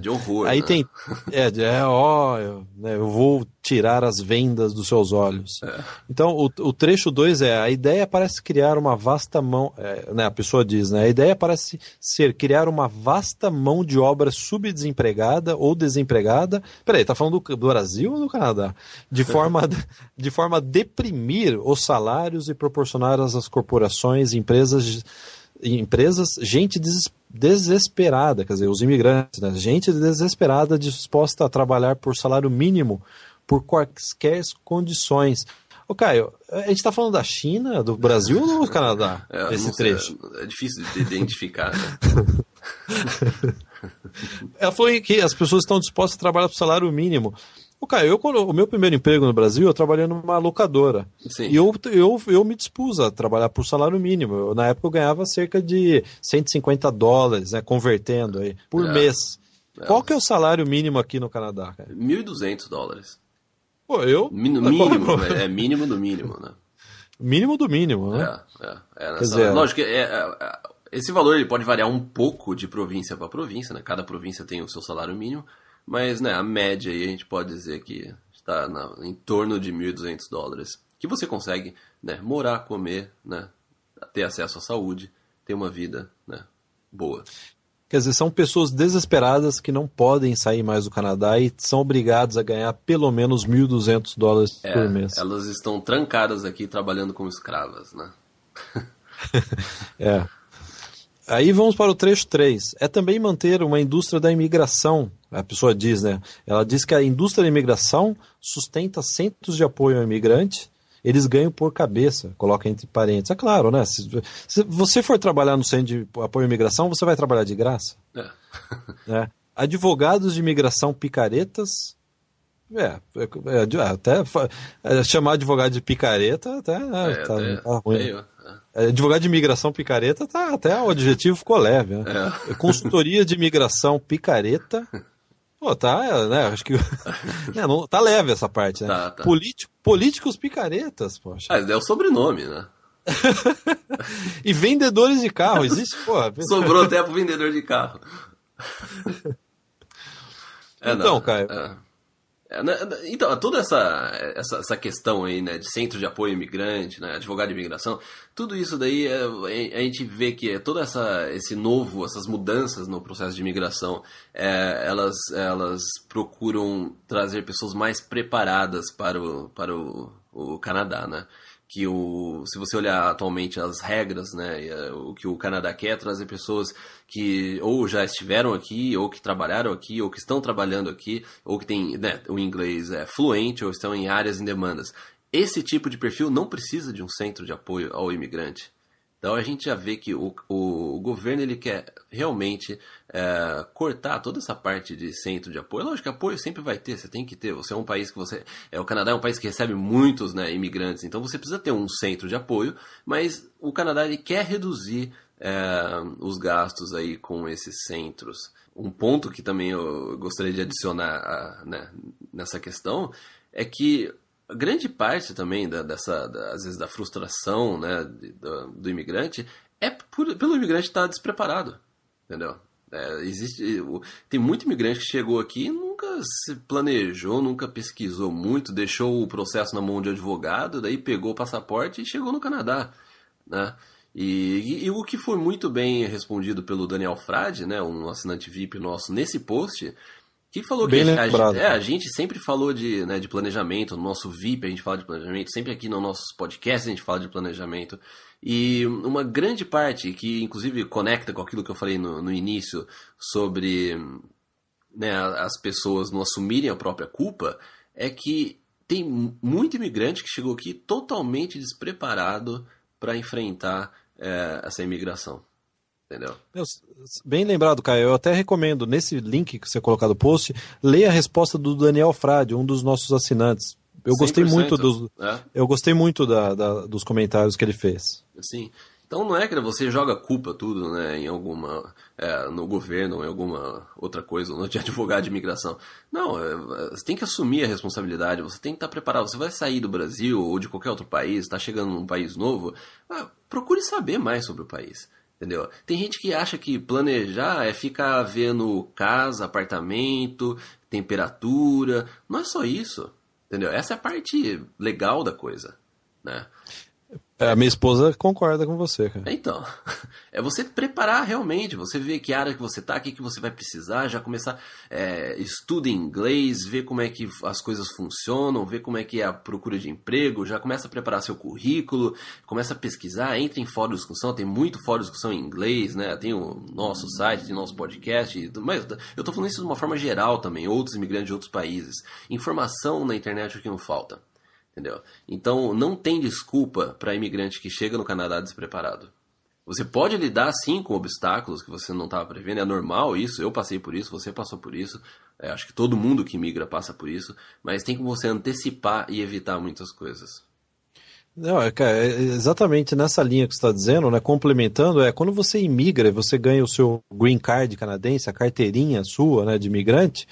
Speaker 2: De horror.
Speaker 1: Aí
Speaker 2: né?
Speaker 1: tem. É, é ó, eu, né, eu vou tirar as vendas dos seus olhos. É. Então, o, o trecho 2 é: a ideia parece criar uma vasta mão. É, né, a pessoa diz, né? A ideia parece ser criar uma vasta mão de obra subdesempregada ou desempregada. Peraí, tá falando do, do Brasil ou do Canadá? De forma, de forma a deprimir os salários e proporcionar às corporações empresas empresas, gente desesperada, quer dizer, os imigrantes, né? gente desesperada disposta a trabalhar por salário mínimo por quaisquer condições. Ô Caio, a gente está falando da China, do Brasil ou do Canadá?
Speaker 2: É,
Speaker 1: esse trecho.
Speaker 2: É, é difícil de identificar. Né?
Speaker 1: Ela falou que as pessoas estão dispostas a trabalhar por salário mínimo. O Caio, eu, quando, o meu primeiro emprego no Brasil, eu trabalhei numa locadora. Sim. E eu, eu, eu me dispus a trabalhar por salário mínimo. Eu, na época eu ganhava cerca de 150 dólares, né, convertendo aí, por é. mês. É. Qual que é o salário mínimo aqui no Canadá, cara?
Speaker 2: 1.200 dólares.
Speaker 1: Pô, eu...
Speaker 2: Mínimo, mínimo né? é mínimo do mínimo, né?
Speaker 1: Mínimo do mínimo, né?
Speaker 2: É, é. é nessa... dizer, Lógico que é, é, esse valor ele pode variar um pouco de província para província, né? Cada província tem o seu salário mínimo. Mas, né, a média aí a gente pode dizer que está na, em torno de 1.200 dólares. Que você consegue, né, morar, comer, né, ter acesso à saúde, ter uma vida, né, boa.
Speaker 1: Quer dizer, são pessoas desesperadas que não podem sair mais do Canadá e são obrigadas a ganhar pelo menos 1.200 dólares é, por mês.
Speaker 2: Elas estão trancadas aqui trabalhando como escravas, né?
Speaker 1: é. Aí vamos para o trecho 3. É também manter uma indústria da imigração. A pessoa diz, né? Ela diz que a indústria da imigração sustenta centros de apoio ao imigrante. Eles ganham por cabeça, coloca entre parênteses. É claro, né? Se, se você for trabalhar no centro de apoio à imigração, você vai trabalhar de graça. É. é. Advogados de imigração picaretas. É, é, é até é, chamar advogado de picareta até, né, é, tá, até tá ruim. Meio. É, advogado de imigração picareta, tá, até o adjetivo ficou leve. Né? É. Consultoria de imigração picareta. Pô, tá, né? Acho que. é, não, tá leve essa parte, né? Tá, tá. Político, políticos picaretas, poxa.
Speaker 2: Ah, é o sobrenome, né?
Speaker 1: e vendedores de carro, existe, pô.
Speaker 2: Sobrou até pro vendedor de carro.
Speaker 1: É, então, Caio. É.
Speaker 2: É, né, então, toda essa, essa, essa, questão aí, né, de centro de apoio imigrante, né, advogado de imigração, tudo isso daí é, a gente vê que é todo essa, esse novo, essas mudanças no processo de imigração, é, elas, elas procuram trazer pessoas mais preparadas para o, para o, o Canadá, né? Que o, se você olhar atualmente as regras, né, eh, o que o Canadá quer é trazer pessoas que ou já estiveram aqui, ou que trabalharam aqui, ou que estão trabalhando aqui, ou que tem né, o inglês é fluente, ou estão em áreas em demandas. Esse tipo de perfil não precisa de um centro de apoio ao imigrante. Então a gente já vê que o, o, o governo ele quer realmente é, cortar toda essa parte de centro de apoio. Lógico que apoio sempre vai ter, você tem que ter. Você é um país que você. É, o Canadá é um país que recebe muitos né, imigrantes, então você precisa ter um centro de apoio, mas o Canadá ele quer reduzir é, os gastos aí com esses centros. Um ponto que também eu gostaria de adicionar a, né, nessa questão é que grande parte também da, dessa, da, às vezes, da frustração né, do, do imigrante é por, pelo imigrante estar despreparado, entendeu? É, existe, tem muito imigrante que chegou aqui e nunca se planejou, nunca pesquisou muito, deixou o processo na mão de advogado, daí pegou o passaporte e chegou no Canadá, né? E, e, e, o que foi muito bem respondido pelo Daniel Frade, né, um assinante VIP nosso, nesse post, que falou Bem que a, a, é, a, gente sempre falou de, né, de planejamento, no nosso VIP a gente fala de planejamento, sempre aqui nos nossos podcasts a gente fala de planejamento. E uma grande parte, que inclusive conecta com aquilo que eu falei no, no início sobre né, as pessoas não assumirem a própria culpa, é que tem muito imigrante que chegou aqui totalmente despreparado para enfrentar é, essa imigração. Entendeu?
Speaker 1: Bem lembrado, Caio. Eu até recomendo, nesse link que você colocar no post, leia a resposta do Daniel Frade, um dos nossos assinantes. Eu gostei muito dos, é. eu gostei muito da, da, dos comentários que ele fez.
Speaker 2: Sim. Então não é que você joga culpa tudo, né, em alguma é, no governo em alguma outra coisa, no de advogado de imigração. Não, é, você tem que assumir a responsabilidade. Você tem que estar preparado. Você vai sair do Brasil ou de qualquer outro país, está chegando num país novo, ah, procure saber mais sobre o país Entendeu? Tem gente que acha que planejar é ficar vendo casa, apartamento, temperatura. Não é só isso. Entendeu? Essa é a parte legal da coisa. Né?
Speaker 1: É, a minha esposa concorda com você, cara.
Speaker 2: Então, é você preparar realmente, você ver que área que você tá, o que, que você vai precisar, já começar, é, estuda inglês, ver como é que as coisas funcionam, ver como é que é a procura de emprego, já começa a preparar seu currículo, começa a pesquisar, entra em fórum de discussão, tem muito fórum de discussão em inglês, né? Tem o nosso site, tem o nosso podcast, mas eu tô falando isso de uma forma geral também, outros imigrantes de outros países. Informação na internet é o que não falta. Entendeu? Então não tem desculpa para imigrante que chega no Canadá despreparado. Você pode lidar sim com obstáculos que você não estava prevendo, é normal isso, eu passei por isso, você passou por isso, é, acho que todo mundo que migra passa por isso, mas tem como você antecipar e evitar muitas coisas.
Speaker 1: Não, é, é exatamente nessa linha que você está dizendo, né? Complementando, é quando você imigra e você ganha o seu green card canadense, a carteirinha sua, né, de imigrante,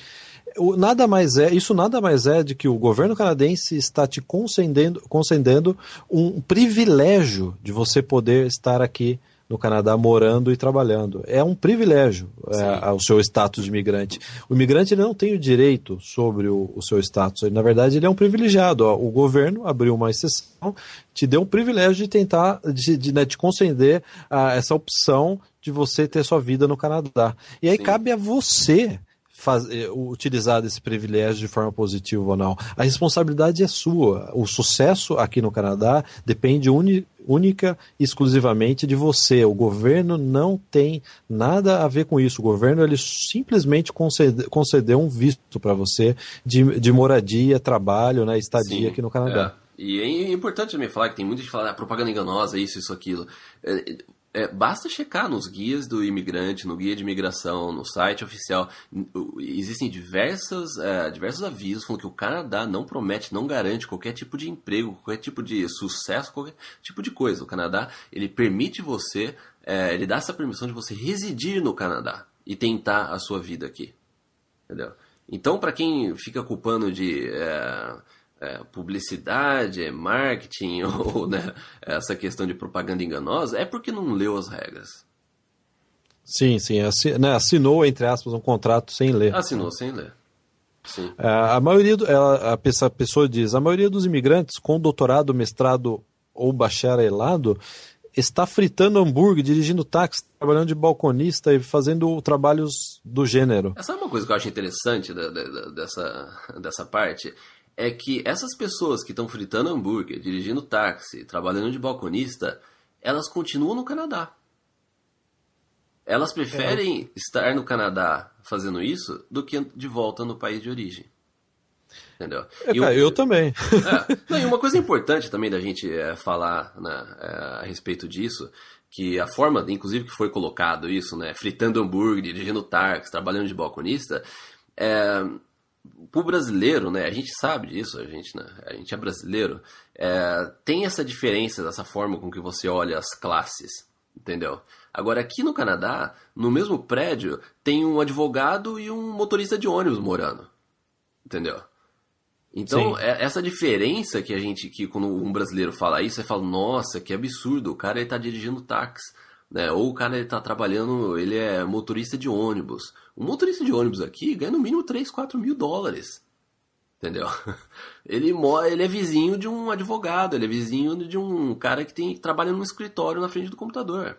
Speaker 1: nada mais é, isso nada mais é de que o governo canadense está te concedendo, concedendo um privilégio de você poder estar aqui no Canadá morando e trabalhando. É um privilégio é, o seu status de imigrante. O imigrante ele não tem o direito sobre o, o seu status. Ele, na verdade, ele é um privilegiado. Ó, o governo abriu uma exceção, te deu o privilégio de tentar, de, de né, te conceder uh, essa opção de você ter sua vida no Canadá. E aí Sim. cabe a você faz, eh, utilizar esse privilégio de forma positiva ou não. A responsabilidade é sua. O sucesso aqui no Canadá depende uni, única e exclusivamente de você. O governo não tem nada a ver com isso. O governo ele simplesmente concede, concedeu um visto para você de, de moradia, trabalho, né, estadia Sim, aqui no Canadá.
Speaker 2: É. E é importante também falar que tem muita gente que fala ah, propaganda enganosa, isso, isso, aquilo. É, basta checar nos guias do imigrante, no guia de imigração, no site oficial. Existem diversas, é, diversos avisos falando que o Canadá não promete, não garante qualquer tipo de emprego, qualquer tipo de sucesso, qualquer tipo de coisa. O Canadá ele permite você, é, ele dá essa permissão de você residir no Canadá e tentar a sua vida aqui. Entendeu? Então, para quem fica culpando de é, é, publicidade, é marketing ou né, essa questão de propaganda enganosa, é porque não leu as regras.
Speaker 1: Sim, sim. Né, assinou, entre aspas, um contrato sem ler.
Speaker 2: Assinou sem ler. Sim.
Speaker 1: É, a maioria, do, ela, a pessoa diz, a maioria dos imigrantes com doutorado, mestrado ou bacharelado está fritando hambúrguer, dirigindo táxi, trabalhando de balconista e fazendo trabalhos do gênero.
Speaker 2: Essa é uma coisa que eu acho interessante da, da, dessa, dessa parte é que essas pessoas que estão fritando hambúrguer, dirigindo táxi, trabalhando de balconista, elas continuam no Canadá. Elas preferem é. estar no Canadá fazendo isso do que de volta no país de origem. Entendeu?
Speaker 1: É, cara, eu também.
Speaker 2: É, não, e uma coisa importante também da gente é, falar né, é, a respeito disso, que a forma, inclusive, que foi colocado isso, né, fritando hambúrguer, dirigindo táxi, trabalhando de balconista, é, pro brasileiro, né, a gente sabe disso, a gente, né, a gente é brasileiro, é, tem essa diferença dessa forma com que você olha as classes, entendeu? Agora aqui no Canadá, no mesmo prédio, tem um advogado e um motorista de ônibus morando, entendeu? Então, é, essa diferença que a gente, que quando um brasileiro fala isso, você fala, nossa, que absurdo, o cara está dirigindo táxi. Né? Ou o cara está trabalhando, ele é motorista de ônibus. Um motorista de ônibus aqui ganha no mínimo 3, 4 mil dólares. Entendeu? Ele, ele é vizinho de um advogado, ele é vizinho de um cara que tem trabalha num escritório na frente do computador.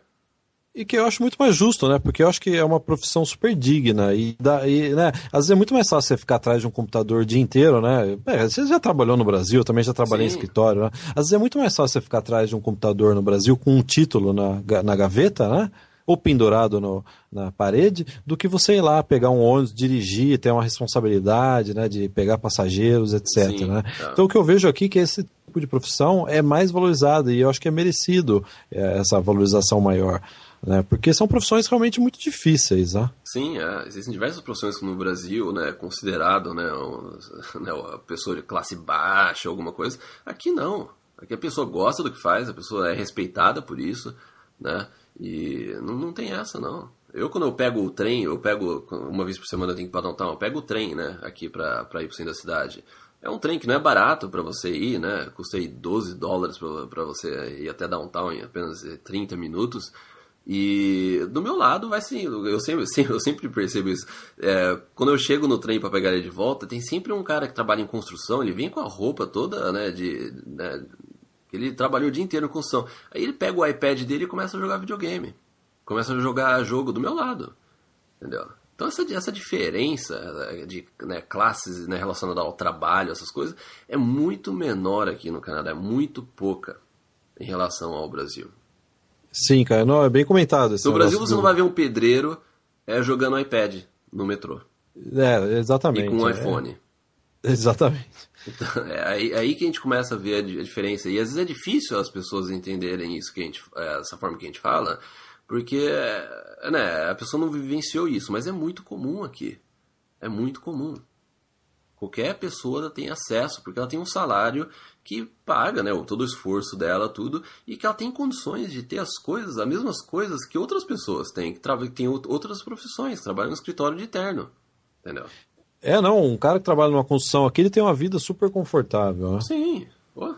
Speaker 1: E que eu acho muito mais justo, né? Porque eu acho que é uma profissão super digna. E, dá, e né? às vezes é muito mais fácil você ficar atrás de um computador o dia inteiro, né? É, você já trabalhou no Brasil, eu também já trabalhei Sim. em escritório, né? Às vezes é muito mais fácil você ficar atrás de um computador no Brasil com um título na, na gaveta, né? Ou pendurado no, na parede, do que você ir lá pegar um ônibus, dirigir, ter uma responsabilidade, né? De pegar passageiros, etc. Sim, né? Tá. Então o que eu vejo aqui é que esse tipo de profissão é mais valorizada e eu acho que é merecido é, essa valorização maior né? Porque são profissões realmente muito difíceis, né?
Speaker 2: Sim, é, existem diversas profissões no Brasil, né, considerado, né, um, né, a pessoa de classe baixa, alguma coisa. Aqui não. Aqui a pessoa gosta do que faz, a pessoa é respeitada por isso, né? E não, não tem essa, não. Eu, quando eu pego o trem, eu pego, uma vez por semana eu tenho que ir para downtown, eu pego o trem, né, aqui para ir pro centro da cidade. É um trem que não é barato para você ir, né? Custa aí 12 dólares para você ir até downtown em apenas 30 minutos. E do meu lado vai sim, eu sempre, eu sempre percebo isso. É, quando eu chego no trem para pegar ele de volta, tem sempre um cara que trabalha em construção, ele vem com a roupa toda, né, de, né, ele trabalhou o dia inteiro em construção. Aí ele pega o iPad dele e começa a jogar videogame. Começa a jogar jogo do meu lado. Entendeu? Então essa, essa diferença eh, de né, classes né, relacionada ao trabalho, essas coisas, é muito menor aqui no Canadá, é muito pouca em relação ao Brasil.
Speaker 1: Sim, cara, não, é bem comentado.
Speaker 2: no Brasil você do... não vai ver um pedreiro é, jogando iPad no metrô.
Speaker 1: É, exatamente.
Speaker 2: E com um iPhone.
Speaker 1: É, exatamente.
Speaker 2: Então, é aí, é aí, que a gente começa a ver a, a, diferença. E às vezes é difícil as pessoas entenderem isso que a gente, é, essa forma que a gente fala, porque né, a pessoa não vivenciou isso, mas é muito comum aqui. É muito comum. Qualquer pessoa tem acesso, porque ela tem um salário que paga né, todo o esforço dela, tudo, e que ela tem condições de ter as coisas, as mesmas coisas que outras pessoas têm, que, que têm outras profissões, que trabalham no escritório de terno. Entendeu?
Speaker 1: É, não, um cara que trabalha numa construção aqui, ele tem uma vida super confortável. Né?
Speaker 2: Sim. Oh.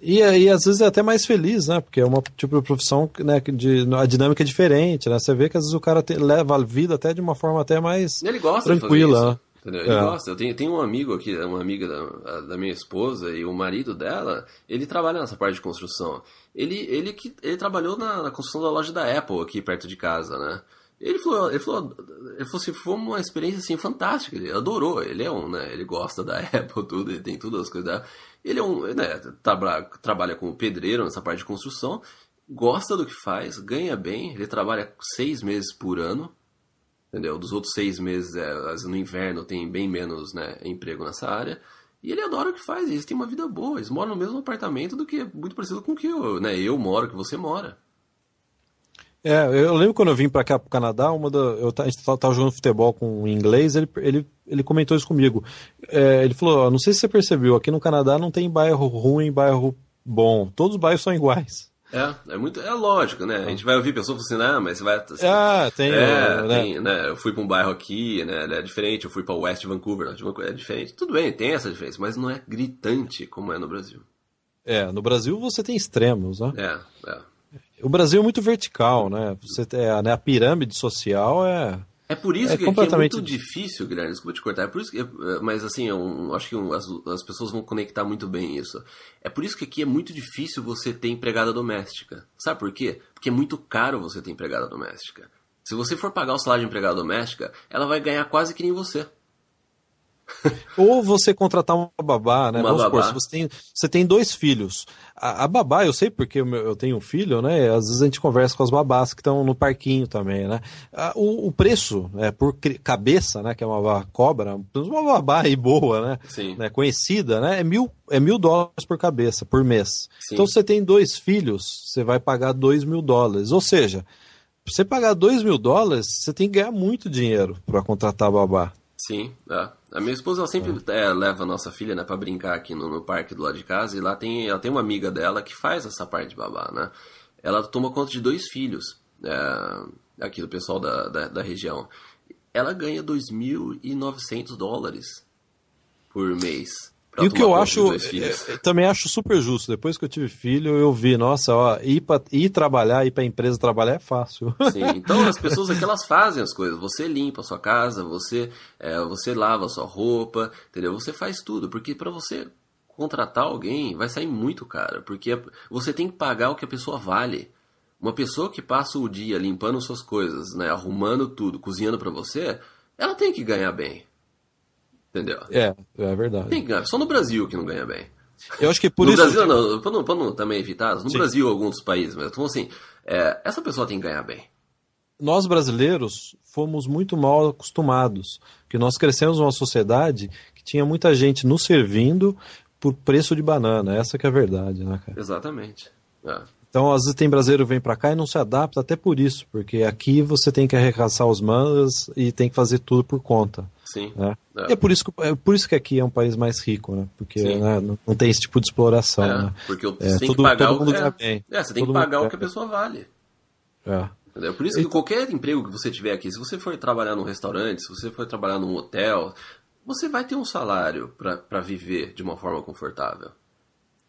Speaker 1: E, e às vezes é até mais feliz, né? Porque é uma tipo de profissão né, de a dinâmica é diferente, né? Você vê que às vezes o cara te, leva a vida até de uma forma até mais
Speaker 2: ele gosta
Speaker 1: tranquila.
Speaker 2: De fazer isso. Ele é. gosta. Eu tenho, tenho um amigo aqui, uma amiga da, da minha esposa e o marido dela, ele trabalha nessa parte de construção. Ele, ele, que, ele trabalhou na, na construção da loja da Apple aqui perto de casa, né? Ele falou, ele falou, ele falou assim, foi uma experiência assim fantástica. Ele adorou. Ele é um, né? Ele gosta da Apple, tudo, ele tem todas as coisas da ele é um, né, trabalha, trabalha como pedreiro nessa parte de construção, gosta do que faz, ganha bem, ele trabalha seis meses por ano, entendeu? Dos outros seis meses, é, no inverno tem bem menos né, emprego nessa área. E ele adora o que faz, eles têm uma vida boa, eles moram no mesmo apartamento do que é muito parecido com o que eu, né, eu moro, que você mora.
Speaker 1: É, eu lembro quando eu vim para cá pro Canadá, uma da, eu a gente tava jogando futebol com um inglês, ele, ele, ele comentou isso comigo. É, ele falou, não sei se você percebeu, aqui no Canadá não tem bairro ruim, bairro bom, todos os bairros são iguais.
Speaker 2: É, é muito, é lógico, né? A gente vai ouvir pessoas falando assim, ah, mas você vai... Assim,
Speaker 1: ah, tem,
Speaker 2: é, né? tem, né? Eu fui para um bairro aqui, né? É diferente, eu fui para West Vancouver, é diferente. Tudo bem, tem essa diferença, mas não é gritante como é no Brasil.
Speaker 1: É, no Brasil você tem extremos, né?
Speaker 2: É, é.
Speaker 1: O Brasil é muito vertical, né? Você é, né, a pirâmide social é.
Speaker 2: É por isso é que completamente... é muito difícil, Guilherme, desculpa te cortar. É por isso que, é, mas assim, eu acho que as, as pessoas vão conectar muito bem isso. É por isso que aqui é muito difícil você ter empregada doméstica. Sabe por quê? Porque é muito caro você ter empregada doméstica. Se você for pagar o salário de empregada doméstica, ela vai ganhar quase que nem você.
Speaker 1: Ou você contratar uma babá, né?
Speaker 2: Uma Vamos babá.
Speaker 1: supor, se você tem, você tem dois filhos. A, a babá, eu sei porque eu, eu, tenho um filho, né? Às vezes a gente conversa com as babás que estão no parquinho também, né? O, o preço é, por cabeça, né? Que é uma babá cobra, uma babá aí boa, né?
Speaker 2: Sim.
Speaker 1: né? Conhecida, né? É mil, é mil dólares por cabeça, por mês.
Speaker 2: Sim.
Speaker 1: Então, se você tem dois filhos, você vai pagar dois mil dólares. Ou seja, pra você pagar dois mil dólares, você tem que ganhar muito dinheiro para contratar a babá.
Speaker 2: Sim, é. A minha esposa ela sempre é. É, leva a nossa filha né, para brincar aqui no, no, parque do lado de casa e lá tem, ela tem uma amiga dela que faz essa parte de babá, né? Ela toma conta de dois filhos é, aqui do pessoal da, da, da região. Ela ganha 2.900 dólares por mês.
Speaker 1: E o que eu acho, é, também acho super justo. Depois que eu tive filho, eu vi, nossa, ó, ir, pra, ir trabalhar, ir para a empresa trabalhar é fácil.
Speaker 2: Sim, então as pessoas aqui elas fazem as coisas. Você limpa a sua casa, você, é, você lava a sua roupa, entendeu? Você faz tudo, porque para você contratar alguém vai sair muito caro, porque você tem que pagar o que a pessoa vale. Uma pessoa que passa o dia limpando suas coisas, né, arrumando tudo, cozinhando para você, ela tem que ganhar bem. Entendeu?
Speaker 1: É, é verdade.
Speaker 2: Só no Brasil que não ganha bem.
Speaker 1: Eu acho que por
Speaker 2: no
Speaker 1: isso.
Speaker 2: No Brasil, não, pra não, pra não também evitar, no Sim. Brasil, alguns países, mas então assim, é, essa pessoa tem que ganhar bem.
Speaker 1: Nós brasileiros fomos muito mal acostumados, que nós crescemos numa sociedade que tinha muita gente nos servindo por preço de banana, essa que é a verdade, né, cara?
Speaker 2: Exatamente. É.
Speaker 1: Então, às vezes tem brasileiro que vem para cá e não se adapta até por isso, porque aqui você tem que arregaçar os mangas e tem que fazer tudo por conta.
Speaker 2: Sim.
Speaker 1: Né? É. É por, isso que, é por isso que aqui é um país mais rico, né? Porque né, não, não, tem esse tipo de exploração.
Speaker 2: É,
Speaker 1: né?
Speaker 2: Porque você é, tem todo, que pagar o... bem. É, você tem todo que pagar o que a pessoa vale.
Speaker 1: É.
Speaker 2: Entendeu? Por isso que qualquer emprego que você tiver aqui, se você for trabalhar num restaurante, se você for trabalhar num hotel, você vai ter um salário para viver de uma forma confortável.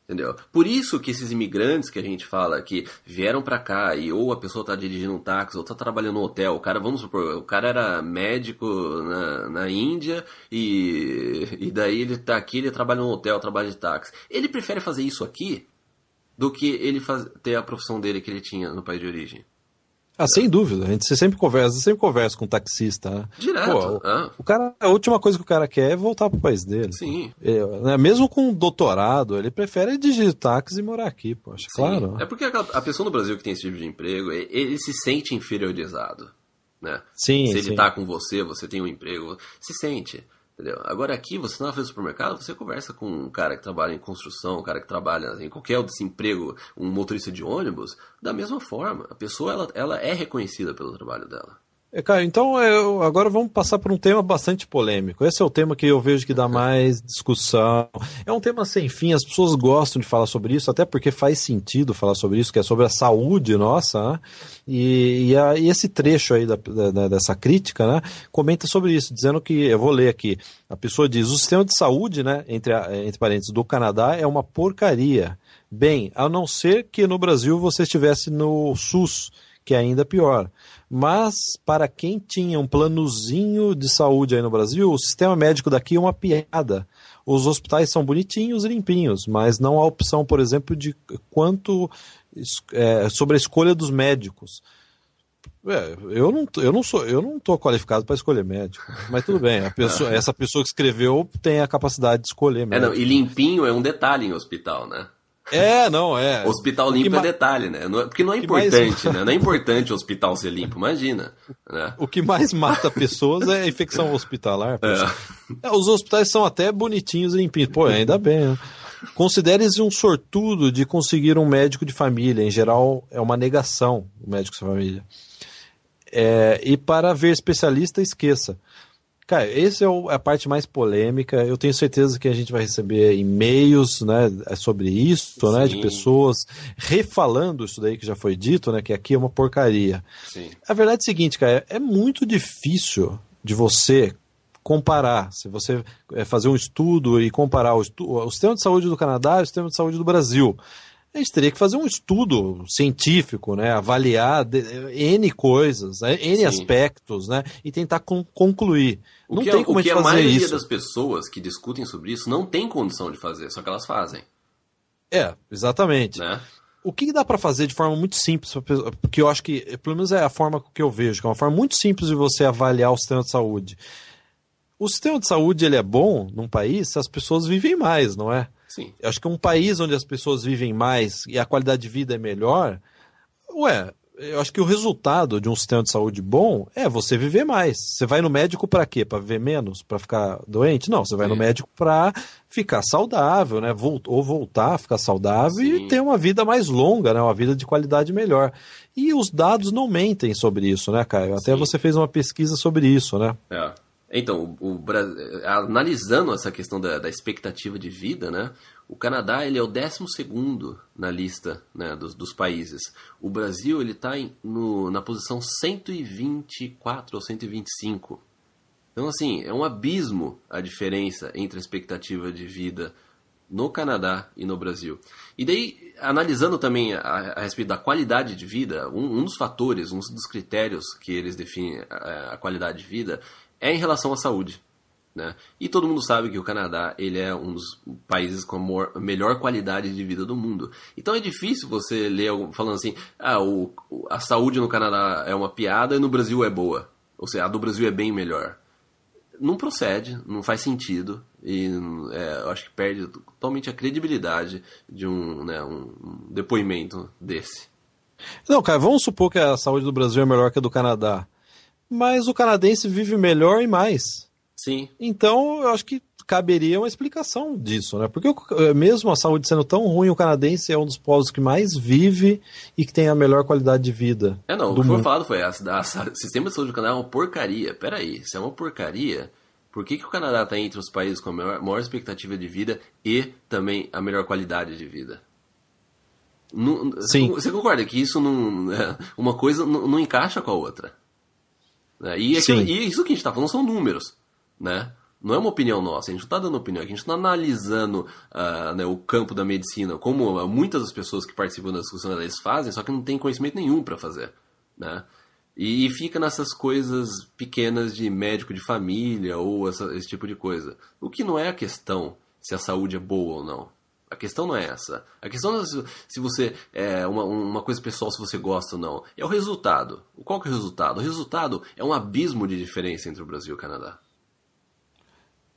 Speaker 2: Entendeu? Por isso que esses imigrantes que a gente fala que vieram para cá e ou a pessoa tá dirigindo um táxi ou tá trabalhando no hotel, o cara, vamos supor, o cara era médico na, na Índia e, e daí ele tá aqui, ele trabalha no hotel, trabalha de táxi. Ele prefere fazer isso aqui do que ele faz, ter a profissão dele que ele tinha no país de origem.
Speaker 1: Ah, sem dúvida. A gente sempre conversa, sempre conversa com um taxista. Né?
Speaker 2: Direto. Pô,
Speaker 1: ah. o cara, a última coisa que o cara quer é voltar pro país dele.
Speaker 2: Sim.
Speaker 1: É, né, mesmo com um doutorado, ele prefere dirigir táxi e morar aqui, poxa, Sim. claro.
Speaker 2: É porque a, pessoa no Brasil que tem esse tipo de emprego, ele, se sente inferiorizado. Né?
Speaker 1: Sim,
Speaker 2: Se ele
Speaker 1: sim.
Speaker 2: tá com você, você tem um emprego, se sente. Entendeu? Agora aqui, você na frente do supermercado, você conversa com um cara que trabalha em construção, um cara que trabalha em qualquer outro emprego, um motorista de ônibus, da mesma forma. A pessoa, ela, ela é reconhecida pelo trabalho dela.
Speaker 1: É, cara, então eu, agora vamos passar por um tema bastante polêmico. Esse é o tema que eu vejo que dá mais discussão. É um tema sem fim, as pessoas gostam de falar sobre isso, até porque faz sentido falar sobre isso, que é sobre a saúde nossa. Né? E, e, a, e, esse trecho aí da, da, dessa crítica né, comenta sobre isso, dizendo que, eu vou ler aqui, a pessoa diz: o sistema de saúde, né, entre, entre parênteses, do Canadá é uma porcaria. Bem, a não ser que no Brasil você estivesse no SUS, que é ainda pior. Mas para quem tinha um planozinho de saúde aí no Brasil, o sistema médico daqui é uma piada. Os hospitais são bonitinhos e limpinhos, mas não há opção, por exemplo, de quanto é, sobre a escolha dos médicos. É, eu não, eu não sou, eu não estou qualificado para escolher médico, mas tudo bem. Pessoa, essa pessoa que escreveu tem a capacidade de escolher. Médico.
Speaker 2: É, não, e limpinho é um detalhe em hospital, né?
Speaker 1: É, não, é.
Speaker 2: Hospital limpo é detalhe, né? É, porque não é importante, mais... né? Não é importante o hospital ser limpo, imagina. Né?
Speaker 1: O que mais mata pessoas é a infecção hospitalar. É. É, os hospitais são até bonitinhos e limpinhos. Pô, ainda bem, né? Considere-se um sortudo de conseguir um médico de família. Em geral, é uma negação o médico de família. É, e para ver especialista, esqueça. Cara, essa é a parte mais polêmica. Eu tenho certeza que a gente vai receber e-mails né, sobre isso, né, de pessoas refalando isso daí que já foi dito, né, que aqui é uma porcaria.
Speaker 2: Sim.
Speaker 1: A verdade é a seguinte, cara, é muito difícil de você comparar. Se você é, fazer um estudo e comparar o, estu o sistema de saúde do Canadá e o sistema de saúde do Brasil a gente teria que fazer um estudo científico, né, avaliar N coisas, né, N Sim. aspectos, né, e tentar con concluir.
Speaker 2: O
Speaker 1: não
Speaker 2: que,
Speaker 1: tem
Speaker 2: é,
Speaker 1: como
Speaker 2: o que
Speaker 1: a,
Speaker 2: a maioria
Speaker 1: isso.
Speaker 2: das pessoas que discutem sobre isso não tem condição de fazer, só que elas fazem.
Speaker 1: É, exatamente.
Speaker 2: Né?
Speaker 1: O que dá para fazer de forma muito simples, porque eu acho que, pelo menos é a forma que eu vejo, que é uma forma muito simples de você avaliar o sistema de saúde. O sistema de saúde ele é bom num país se as pessoas vivem mais, não é?
Speaker 2: Sim.
Speaker 1: Eu acho que um país onde as pessoas vivem mais e a qualidade de vida é melhor, ué, eu acho que o resultado de um sistema de saúde bom é você viver mais. Você vai no médico para quê? Para viver menos? Para ficar doente? Não, você vai no médico para ficar saudável, né? ou voltar a ficar saudável
Speaker 2: Sim.
Speaker 1: e ter uma vida mais longa, né? Uma vida de qualidade melhor. E os dados não mentem sobre isso, né, Caio? Até
Speaker 2: Sim.
Speaker 1: você fez uma pesquisa sobre isso, né?
Speaker 2: É. Então, o, o, analisando essa questão da, da, expectativa de vida, né, o Canadá ele é o 12 na lista né, dos, dos, países. O Brasil ele está na posição 124 ou 125. Então, assim, é um abismo a diferença entre a expectativa de vida no Canadá e no Brasil. E daí, analisando também a, a respeito da qualidade de vida, um, um, dos fatores, um dos critérios que eles definem a, a qualidade de vida é em relação à saúde. Né? E todo mundo sabe que o Canadá ele é um dos países com a melhor qualidade de vida do mundo. Então é difícil você ler falando assim: ah, o, a saúde no Canadá é uma piada e no Brasil é boa. Ou seja, a do Brasil é bem melhor. Não procede, não faz sentido e é, eu acho que perde totalmente a credibilidade de um, né, um depoimento desse.
Speaker 1: Não, cara, vamos supor que a saúde do Brasil é melhor que a do Canadá mas o canadense vive melhor e mais.
Speaker 2: Sim.
Speaker 1: Então, eu acho que caberia uma explicação disso, né? Porque eh, mesmo a saúde sendo tão ruim, o canadense é um dos povos que mais vive e que tem a melhor qualidade de vida.
Speaker 2: É, não, o que foi falado foi, o sistema de saúde do Canadá é uma porcaria. Peraí, se é uma porcaria, por que, que o Canadá está entre os países com a maior, maior expectativa de vida e também a melhor qualidade de vida? Não,
Speaker 1: Sim.
Speaker 2: Você concorda que isso não. Uma coisa não, não encaixa com a outra? Né? E, aquilo, e, isso que a gente está falando são números. Né? Não é uma opinião nossa, a gente não está dando opinião, a gente está analisando uh, né, o campo da medicina, como muitas das pessoas que participam da discussão eles fazem, só que não tem conhecimento nenhum para fazer. Né? E, fica nessas coisas pequenas de médico de família ou essa, esse tipo de coisa. O que não é a questão se a saúde é boa ou não. A questão não é essa. A questão não é se você é uma, uma coisa pessoal, se você gosta ou não. É o resultado. Qual que é o resultado? O resultado é um abismo de diferença entre o Brasil e o Canadá.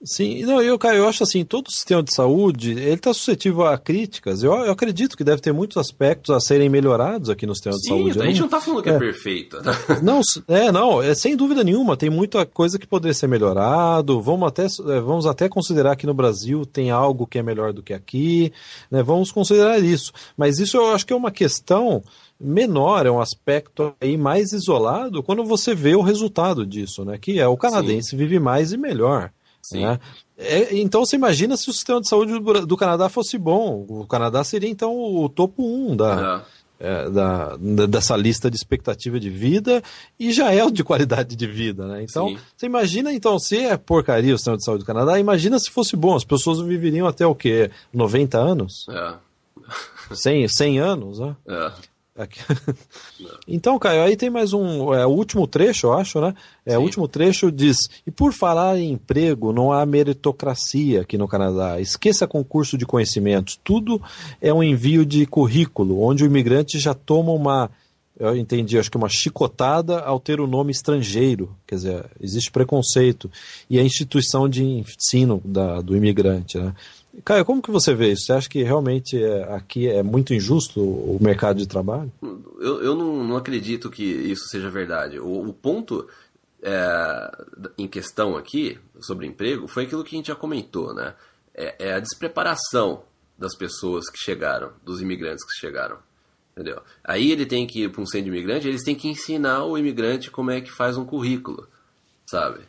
Speaker 1: Sim, não, eu, eu acho assim, todo o sistema de saúde, ele está suscetível a críticas. Eu, eu, acredito que deve ter muitos aspectos a serem melhorados aqui no sistema
Speaker 2: Sim,
Speaker 1: de saúde.
Speaker 2: A gente não está falando que é, é perfeito. Né?
Speaker 1: Não, é, não, é sem dúvida nenhuma, tem muita coisa que poderia ser melhorado. Vamos até, é, vamos até considerar que no Brasil tem algo que é melhor do que aqui, né? Vamos considerar isso. Mas isso eu acho que é uma questão menor, é um aspecto aí mais isolado quando você vê o resultado disso, né? Que é o canadense Sim. vive mais e melhor. Né? É, então você imagina se o sistema de saúde do, do, Canadá fosse bom. O Canadá seria então o topo 1 um da, é. É, da, dessa lista de expectativa de vida e já é o de qualidade de vida. Né? Então Sim. você imagina então se é porcaria o sistema de saúde do Canadá, imagina se fosse bom. As pessoas viveriam até o quê? 90 anos? É. 100, 100 anos? Né? É. então, Caio, aí tem mais um. É, o último trecho, eu acho, né? É, o último trecho diz: E por falar em emprego, não há meritocracia aqui no Canadá. Esqueça concurso de conhecimentos. Tudo é um envio de currículo, onde o imigrante já toma uma. Eu entendi, acho que uma chicotada ao ter o nome estrangeiro. Quer dizer, existe preconceito. E a instituição de ensino da, do imigrante, né? Caio, como que você vê isso? Você acha que realmente é, aqui é muito injusto o mercado de trabalho?
Speaker 2: Eu, eu não, não acredito que isso seja verdade. O, o ponto é, em questão aqui, sobre emprego, foi aquilo que a gente já comentou, né? É, é a despreparação das pessoas que chegaram, dos imigrantes que chegaram. Entendeu? Aí ele tem que ir para um centro de imigrante, eles têm que ensinar o imigrante como é que faz um currículo, sabe?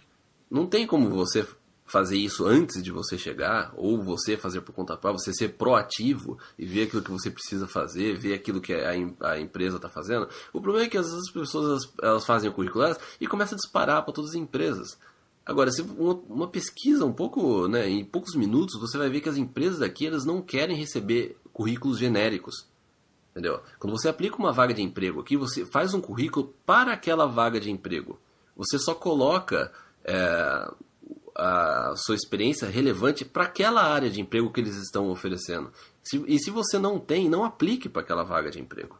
Speaker 2: Não tem como você fazer isso antes de você chegar, ou você fazer por conta própria, você ser proativo e ver aquilo que você precisa fazer, ver aquilo que a, a empresa está fazendo. O problema é que as pessoas elas, fazem o currículo e começa a disparar para todas as empresas. Agora, se uma, uma, pesquisa um pouco, né, em poucos minutos, você vai ver que as empresas aqui elas não querem receber currículos genéricos. Entendeu? Quando você aplica uma vaga de emprego aqui, você faz um currículo para aquela vaga de emprego. Você só coloca é, a sua experiência relevante para aquela área de emprego que eles estão oferecendo. Se, e se você não tem, não aplique para aquela vaga de emprego.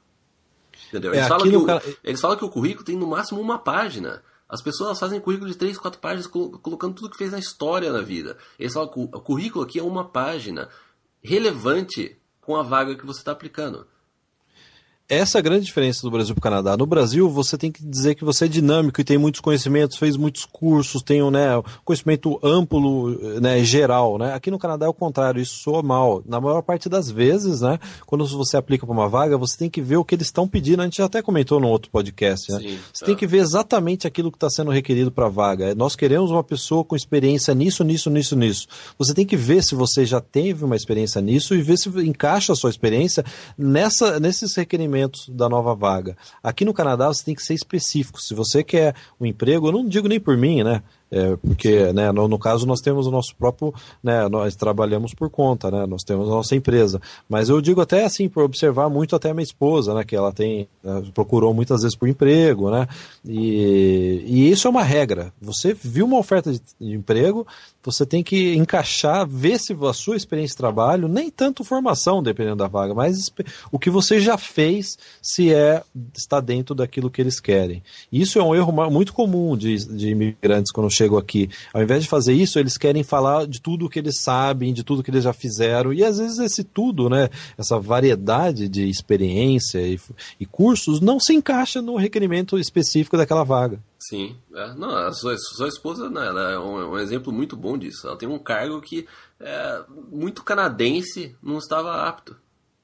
Speaker 2: Entendeu? Eles, é, falam que o, cara... eles falam que o currículo tem no máximo uma página. As pessoas fazem currículo de três, quatro páginas, colocando tudo que fez na história na vida. Eles falam que o currículo aqui é uma página relevante com a vaga que você está aplicando.
Speaker 1: Essa é a grande diferença do Brasil para o Canadá. No Brasil, você tem que dizer que você é dinâmico e tem muitos conhecimentos, fez muitos cursos, tem um né, conhecimento amplo, né, geral. Né? Aqui no Canadá é o contrário, isso soa mal. Na maior parte das vezes, né, quando você aplica para uma vaga, você tem que ver o que eles estão pedindo. A gente já até comentou no outro podcast. Né? Sim, você tá. tem que ver exatamente aquilo que está sendo requerido para a vaga. Nós queremos uma pessoa com experiência nisso, nisso, nisso, nisso. Você tem que ver se você já teve uma experiência nisso e ver se encaixa a sua experiência nessa, nesses requerimentos da nova vaga. Aqui no Canadá você tem que ser específico. Se você quer um emprego, eu não digo nem por mim, né? É, porque, né, no, no, caso, nós temos o nosso próprio, né, nós trabalhamos por conta, né, nós temos a nossa empresa. Mas eu digo até assim, por observar muito até a minha esposa, né, que ela tem, né, procurou muitas vezes por emprego, né, e, e isso é uma regra. Você viu uma oferta de, de emprego, você tem que encaixar, ver se a sua experiência de trabalho, nem tanto formação, dependendo da vaga, mas o que você já fez, se é, está dentro daquilo que eles querem. Isso é um erro muito comum de, de imigrantes quando chegam aqui. Ao invés de fazer isso, eles querem falar de tudo que eles sabem, de tudo que eles já fizeram. E às vezes esse tudo, né, essa variedade de experiência e, e cursos não se encaixa no requerimento específico daquela vaga.
Speaker 2: Sim. É, não, a sua, sua esposa né, é um, um, exemplo muito bom disso. Ela tem um cargo que é, muito canadense não estava apto.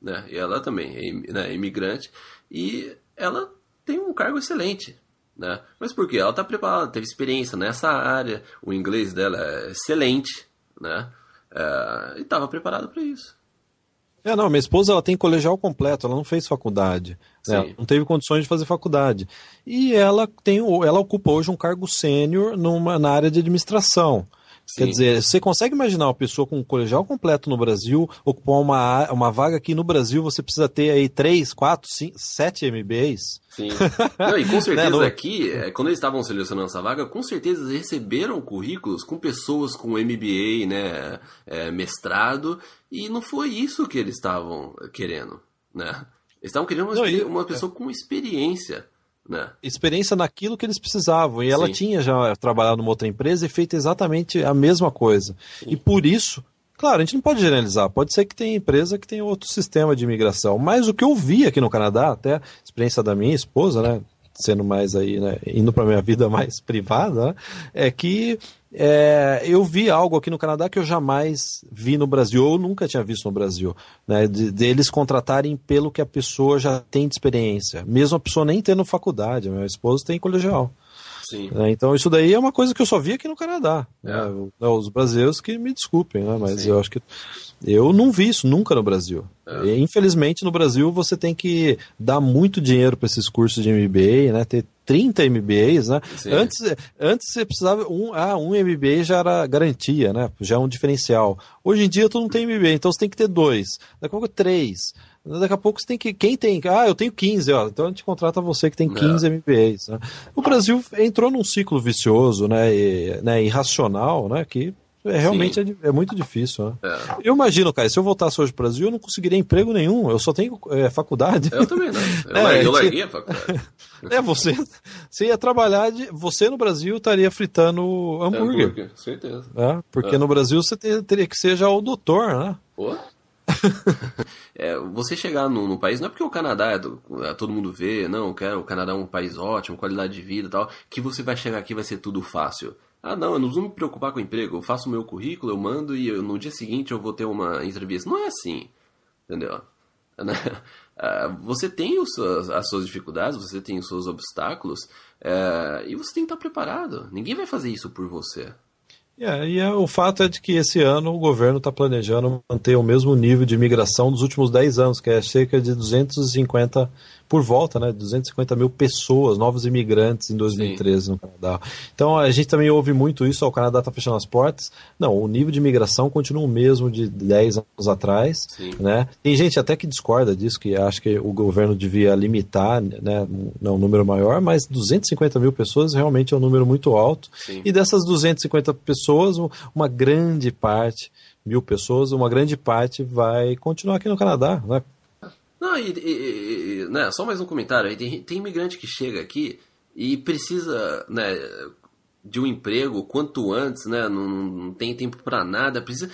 Speaker 2: Né? E ela também é né, imigrante. E ela tem um cargo excelente. Né? Mas por quê? Ela está preparada, teve experiência nessa área, o inglês dela é excelente, né? É, e estava preparada para isso.
Speaker 1: É, não, minha esposa ela tem colegial completo, ela não fez faculdade, né? não teve condições de fazer faculdade. E ela tem, ela ocupa hoje um cargo sênior numa na área de administração. Sim. Quer dizer, você consegue imaginar uma pessoa com um colegial completo no Brasil ocupar uma, uma vaga que no Brasil você precisa ter aí 3, 4, 5, 7 MBAs?
Speaker 2: Sim. Não, e com certeza né, aqui, é, quando eles estavam selecionando essa vaga, com certeza eles receberam currículos com pessoas com MBA, né, é, mestrado, e não foi isso que eles estavam querendo, né? Eles estavam querendo uma, não, uma pessoa é. com experiência. Né?
Speaker 1: Experiência naquilo que eles precisavam. E Sim. ela tinha já trabalhado numa outra empresa e feito exatamente a mesma coisa. Sim. E por isso, claro, a gente não pode generalizar. Pode ser que tenha empresa que tenha outro sistema de imigração. Mas o que eu vi aqui no Canadá, até a experiência da minha esposa, né? Sendo mais aí, né, indo para minha vida mais privada, né, é que é, eu vi algo aqui no Canadá que eu jamais vi no Brasil, ou nunca tinha visto no Brasil, né? De, deles contratarem pelo que a pessoa já tem de experiência, mesmo a pessoa nem tendo faculdade. Minha esposa tem colegial. Sim. É, então isso daí é uma coisa que eu só vi aqui no Canadá. É. Né? Os brasileiros que me desculpem, né? mas Sim. eu acho que eu não vi isso nunca no Brasil. É. E, infelizmente no Brasil você tem que dar muito dinheiro para esses cursos de MBA, né? Ter 30 MBAs, né? Antes, antes você precisava um, ah, um MBA já era garantia, né? Já é um diferencial. Hoje em dia tu não tem MBA, então você tem que ter dois, daqui a pouco três. Daqui a pouco você tem que. Quem tem. Ah, eu tenho 15, ó. Então a gente contrata você que tem 15 MBAs. Né? O Brasil entrou num ciclo vicioso, né? E, né irracional, né? Que é, realmente é, é, muito difícil. Né? É. Eu imagino, cara, se eu voltasse hoje para o Brasil, eu não conseguiria emprego nenhum. Eu só tenho é, faculdade.
Speaker 2: Eu também não. Eu, é, eu larguei a faculdade.
Speaker 1: É, você, você ia trabalhar, de, você no Brasil estaria fritando hambúrguer. hambúrguer
Speaker 2: certeza.
Speaker 1: É, porque é. no Brasil você teria que ser já o doutor, né?
Speaker 2: Pô. é, você chegar no, no, país, não é porque o Canadá é, do, é, todo mundo vê, não, quero, o Canadá é um país ótimo, qualidade de vida e tal, que você vai chegar aqui vai ser tudo fácil. Ah, não, eu não vou me preocupar com o emprego. Eu faço o meu currículo, eu mando e eu, no dia seguinte eu vou ter uma entrevista. Não é assim, entendeu? Né? Ah, você tem as suas dificuldades, você tem os seus obstáculos é, e você tem que estar preparado. Ninguém vai fazer isso por você.
Speaker 1: É, e é, o fato é de que esse ano o governo está planejando manter o mesmo nível de imigração dos últimos 10 anos, que é cerca de 250 por volta, né, 250 mil pessoas, novos imigrantes em 2013 Sim. no Canadá. Então a gente também ouve muito isso, ó, o Canadá está fechando as portas. Não, o nível de imigração continua o mesmo de 10 anos atrás, Sim. né? Tem gente até que discorda disso, que acha que o governo devia limitar, né, não, um número maior, mas 250 mil pessoas realmente é um número muito alto. Sim. E dessas 250 pessoas, uma grande parte mil pessoas, uma grande parte vai continuar aqui no Canadá, né?
Speaker 2: Não, e, e, e né, só mais um comentário. Tem, tem imigrante que chega aqui e precisa né, de um emprego quanto antes, né? Não, não tem tempo para nada, precisa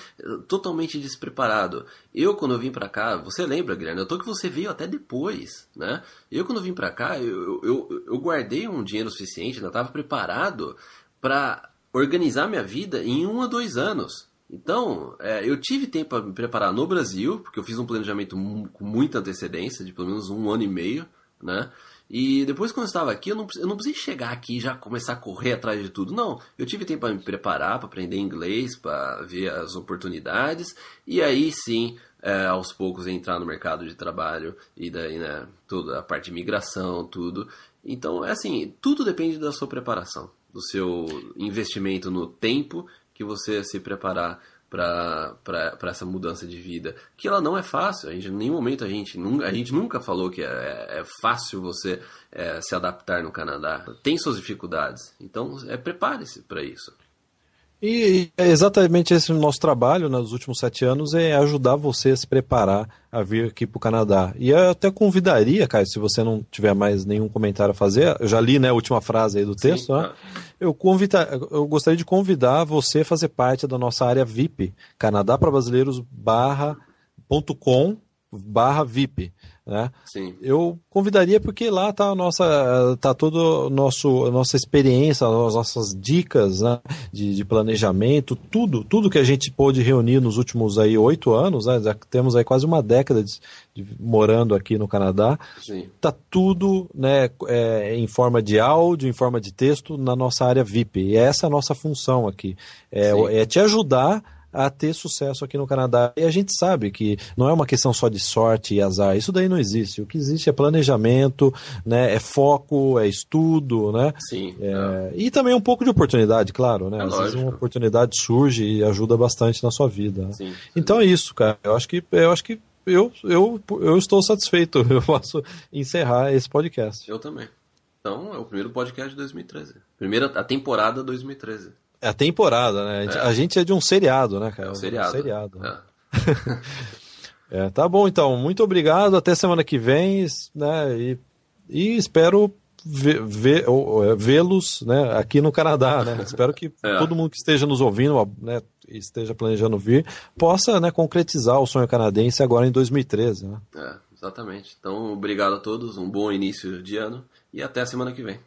Speaker 2: totalmente despreparado. Eu quando eu vim para cá, você lembra, Guilherme? Eu tô que você veio até depois, né? Eu quando eu vim para cá, eu, eu, eu guardei um dinheiro suficiente, ainda estava preparado para organizar minha vida em um a dois anos. Então, é, eu tive tempo para me preparar no Brasil, porque eu fiz um planejamento com muita antecedência, de pelo menos um ano e meio, né? E depois, quando eu estava aqui, eu não, eu não precisei chegar aqui e já começar a correr atrás de tudo. Não, eu tive tempo para me preparar, para aprender inglês, para ver as oportunidades, e aí sim, é, aos poucos, entrar no mercado de trabalho, e daí, né, toda a parte de migração, tudo. Então, é assim, tudo depende da sua preparação, do seu investimento no tempo que você se preparar para essa mudança de vida. Que ela não é fácil. A gente, em nenhum momento a gente, a gente nunca falou que é, é fácil você é, se adaptar no Canadá. Tem suas dificuldades. Então, é, prepare-se para isso.
Speaker 1: E é exatamente esse nosso trabalho nos últimos sete anos é ajudar você a se preparar a vir aqui para o Canadá. E eu até convidaria, Caio, se você não tiver mais nenhum comentário a fazer, eu já li né, a última frase aí do texto, Sim, né? eu, convida, eu gostaria de convidar você a fazer parte da nossa área VIP, Canadá para Brasileiros barra, ponto com, barra VIP. Né?
Speaker 2: Sim.
Speaker 1: Eu convidaria porque lá está a nossa, tá todo nosso, a nossa experiência, as nossas dicas né? de, de, planejamento, tudo, tudo que a gente pôde reunir nos últimos aí oito anos, né? já temos aí quase uma década de, de, morando aqui no Canadá, está tudo né, é, em forma de áudio, em forma de texto na nossa área VIP. E essa é a nossa função aqui, é, é te ajudar a ter sucesso aqui no Canadá. E a gente sabe que não é uma questão só de sorte e azar, isso daí não existe. O que existe é planejamento, né, é foco, é estudo, né?
Speaker 2: Sim.
Speaker 1: É, é. E também um pouco de oportunidade, claro, né?
Speaker 2: É
Speaker 1: Às
Speaker 2: lógico.
Speaker 1: vezes uma oportunidade surge e ajuda bastante na sua vida. Né?
Speaker 2: Sim.
Speaker 1: Então é isso, cara. Eu acho que eu acho que eu, eu, eu estou satisfeito. Eu posso encerrar esse podcast.
Speaker 2: Eu também. Então, é o primeiro podcast de 2013. Primeira a temporada 2013.
Speaker 1: É a temporada, né? A gente,
Speaker 2: É.
Speaker 1: a gente é de um seriado, né, cara?
Speaker 2: É o seriado.
Speaker 1: Um seriado.
Speaker 2: É.
Speaker 1: É, tá bom, então. Muito obrigado. Até semana que vem, né? E, e espero é, vê-los né, aqui no Canadá, né? Espero que
Speaker 2: É.
Speaker 1: todo mundo que esteja nos ouvindo, né, esteja planejando vir, possa né, concretizar o sonho canadense agora em 2013, né?
Speaker 2: É, exatamente. Então, obrigado a todos, um bom início de ano e até a semana que vem.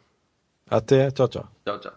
Speaker 1: Até, tchau, tchau.
Speaker 2: Tchau, tchau.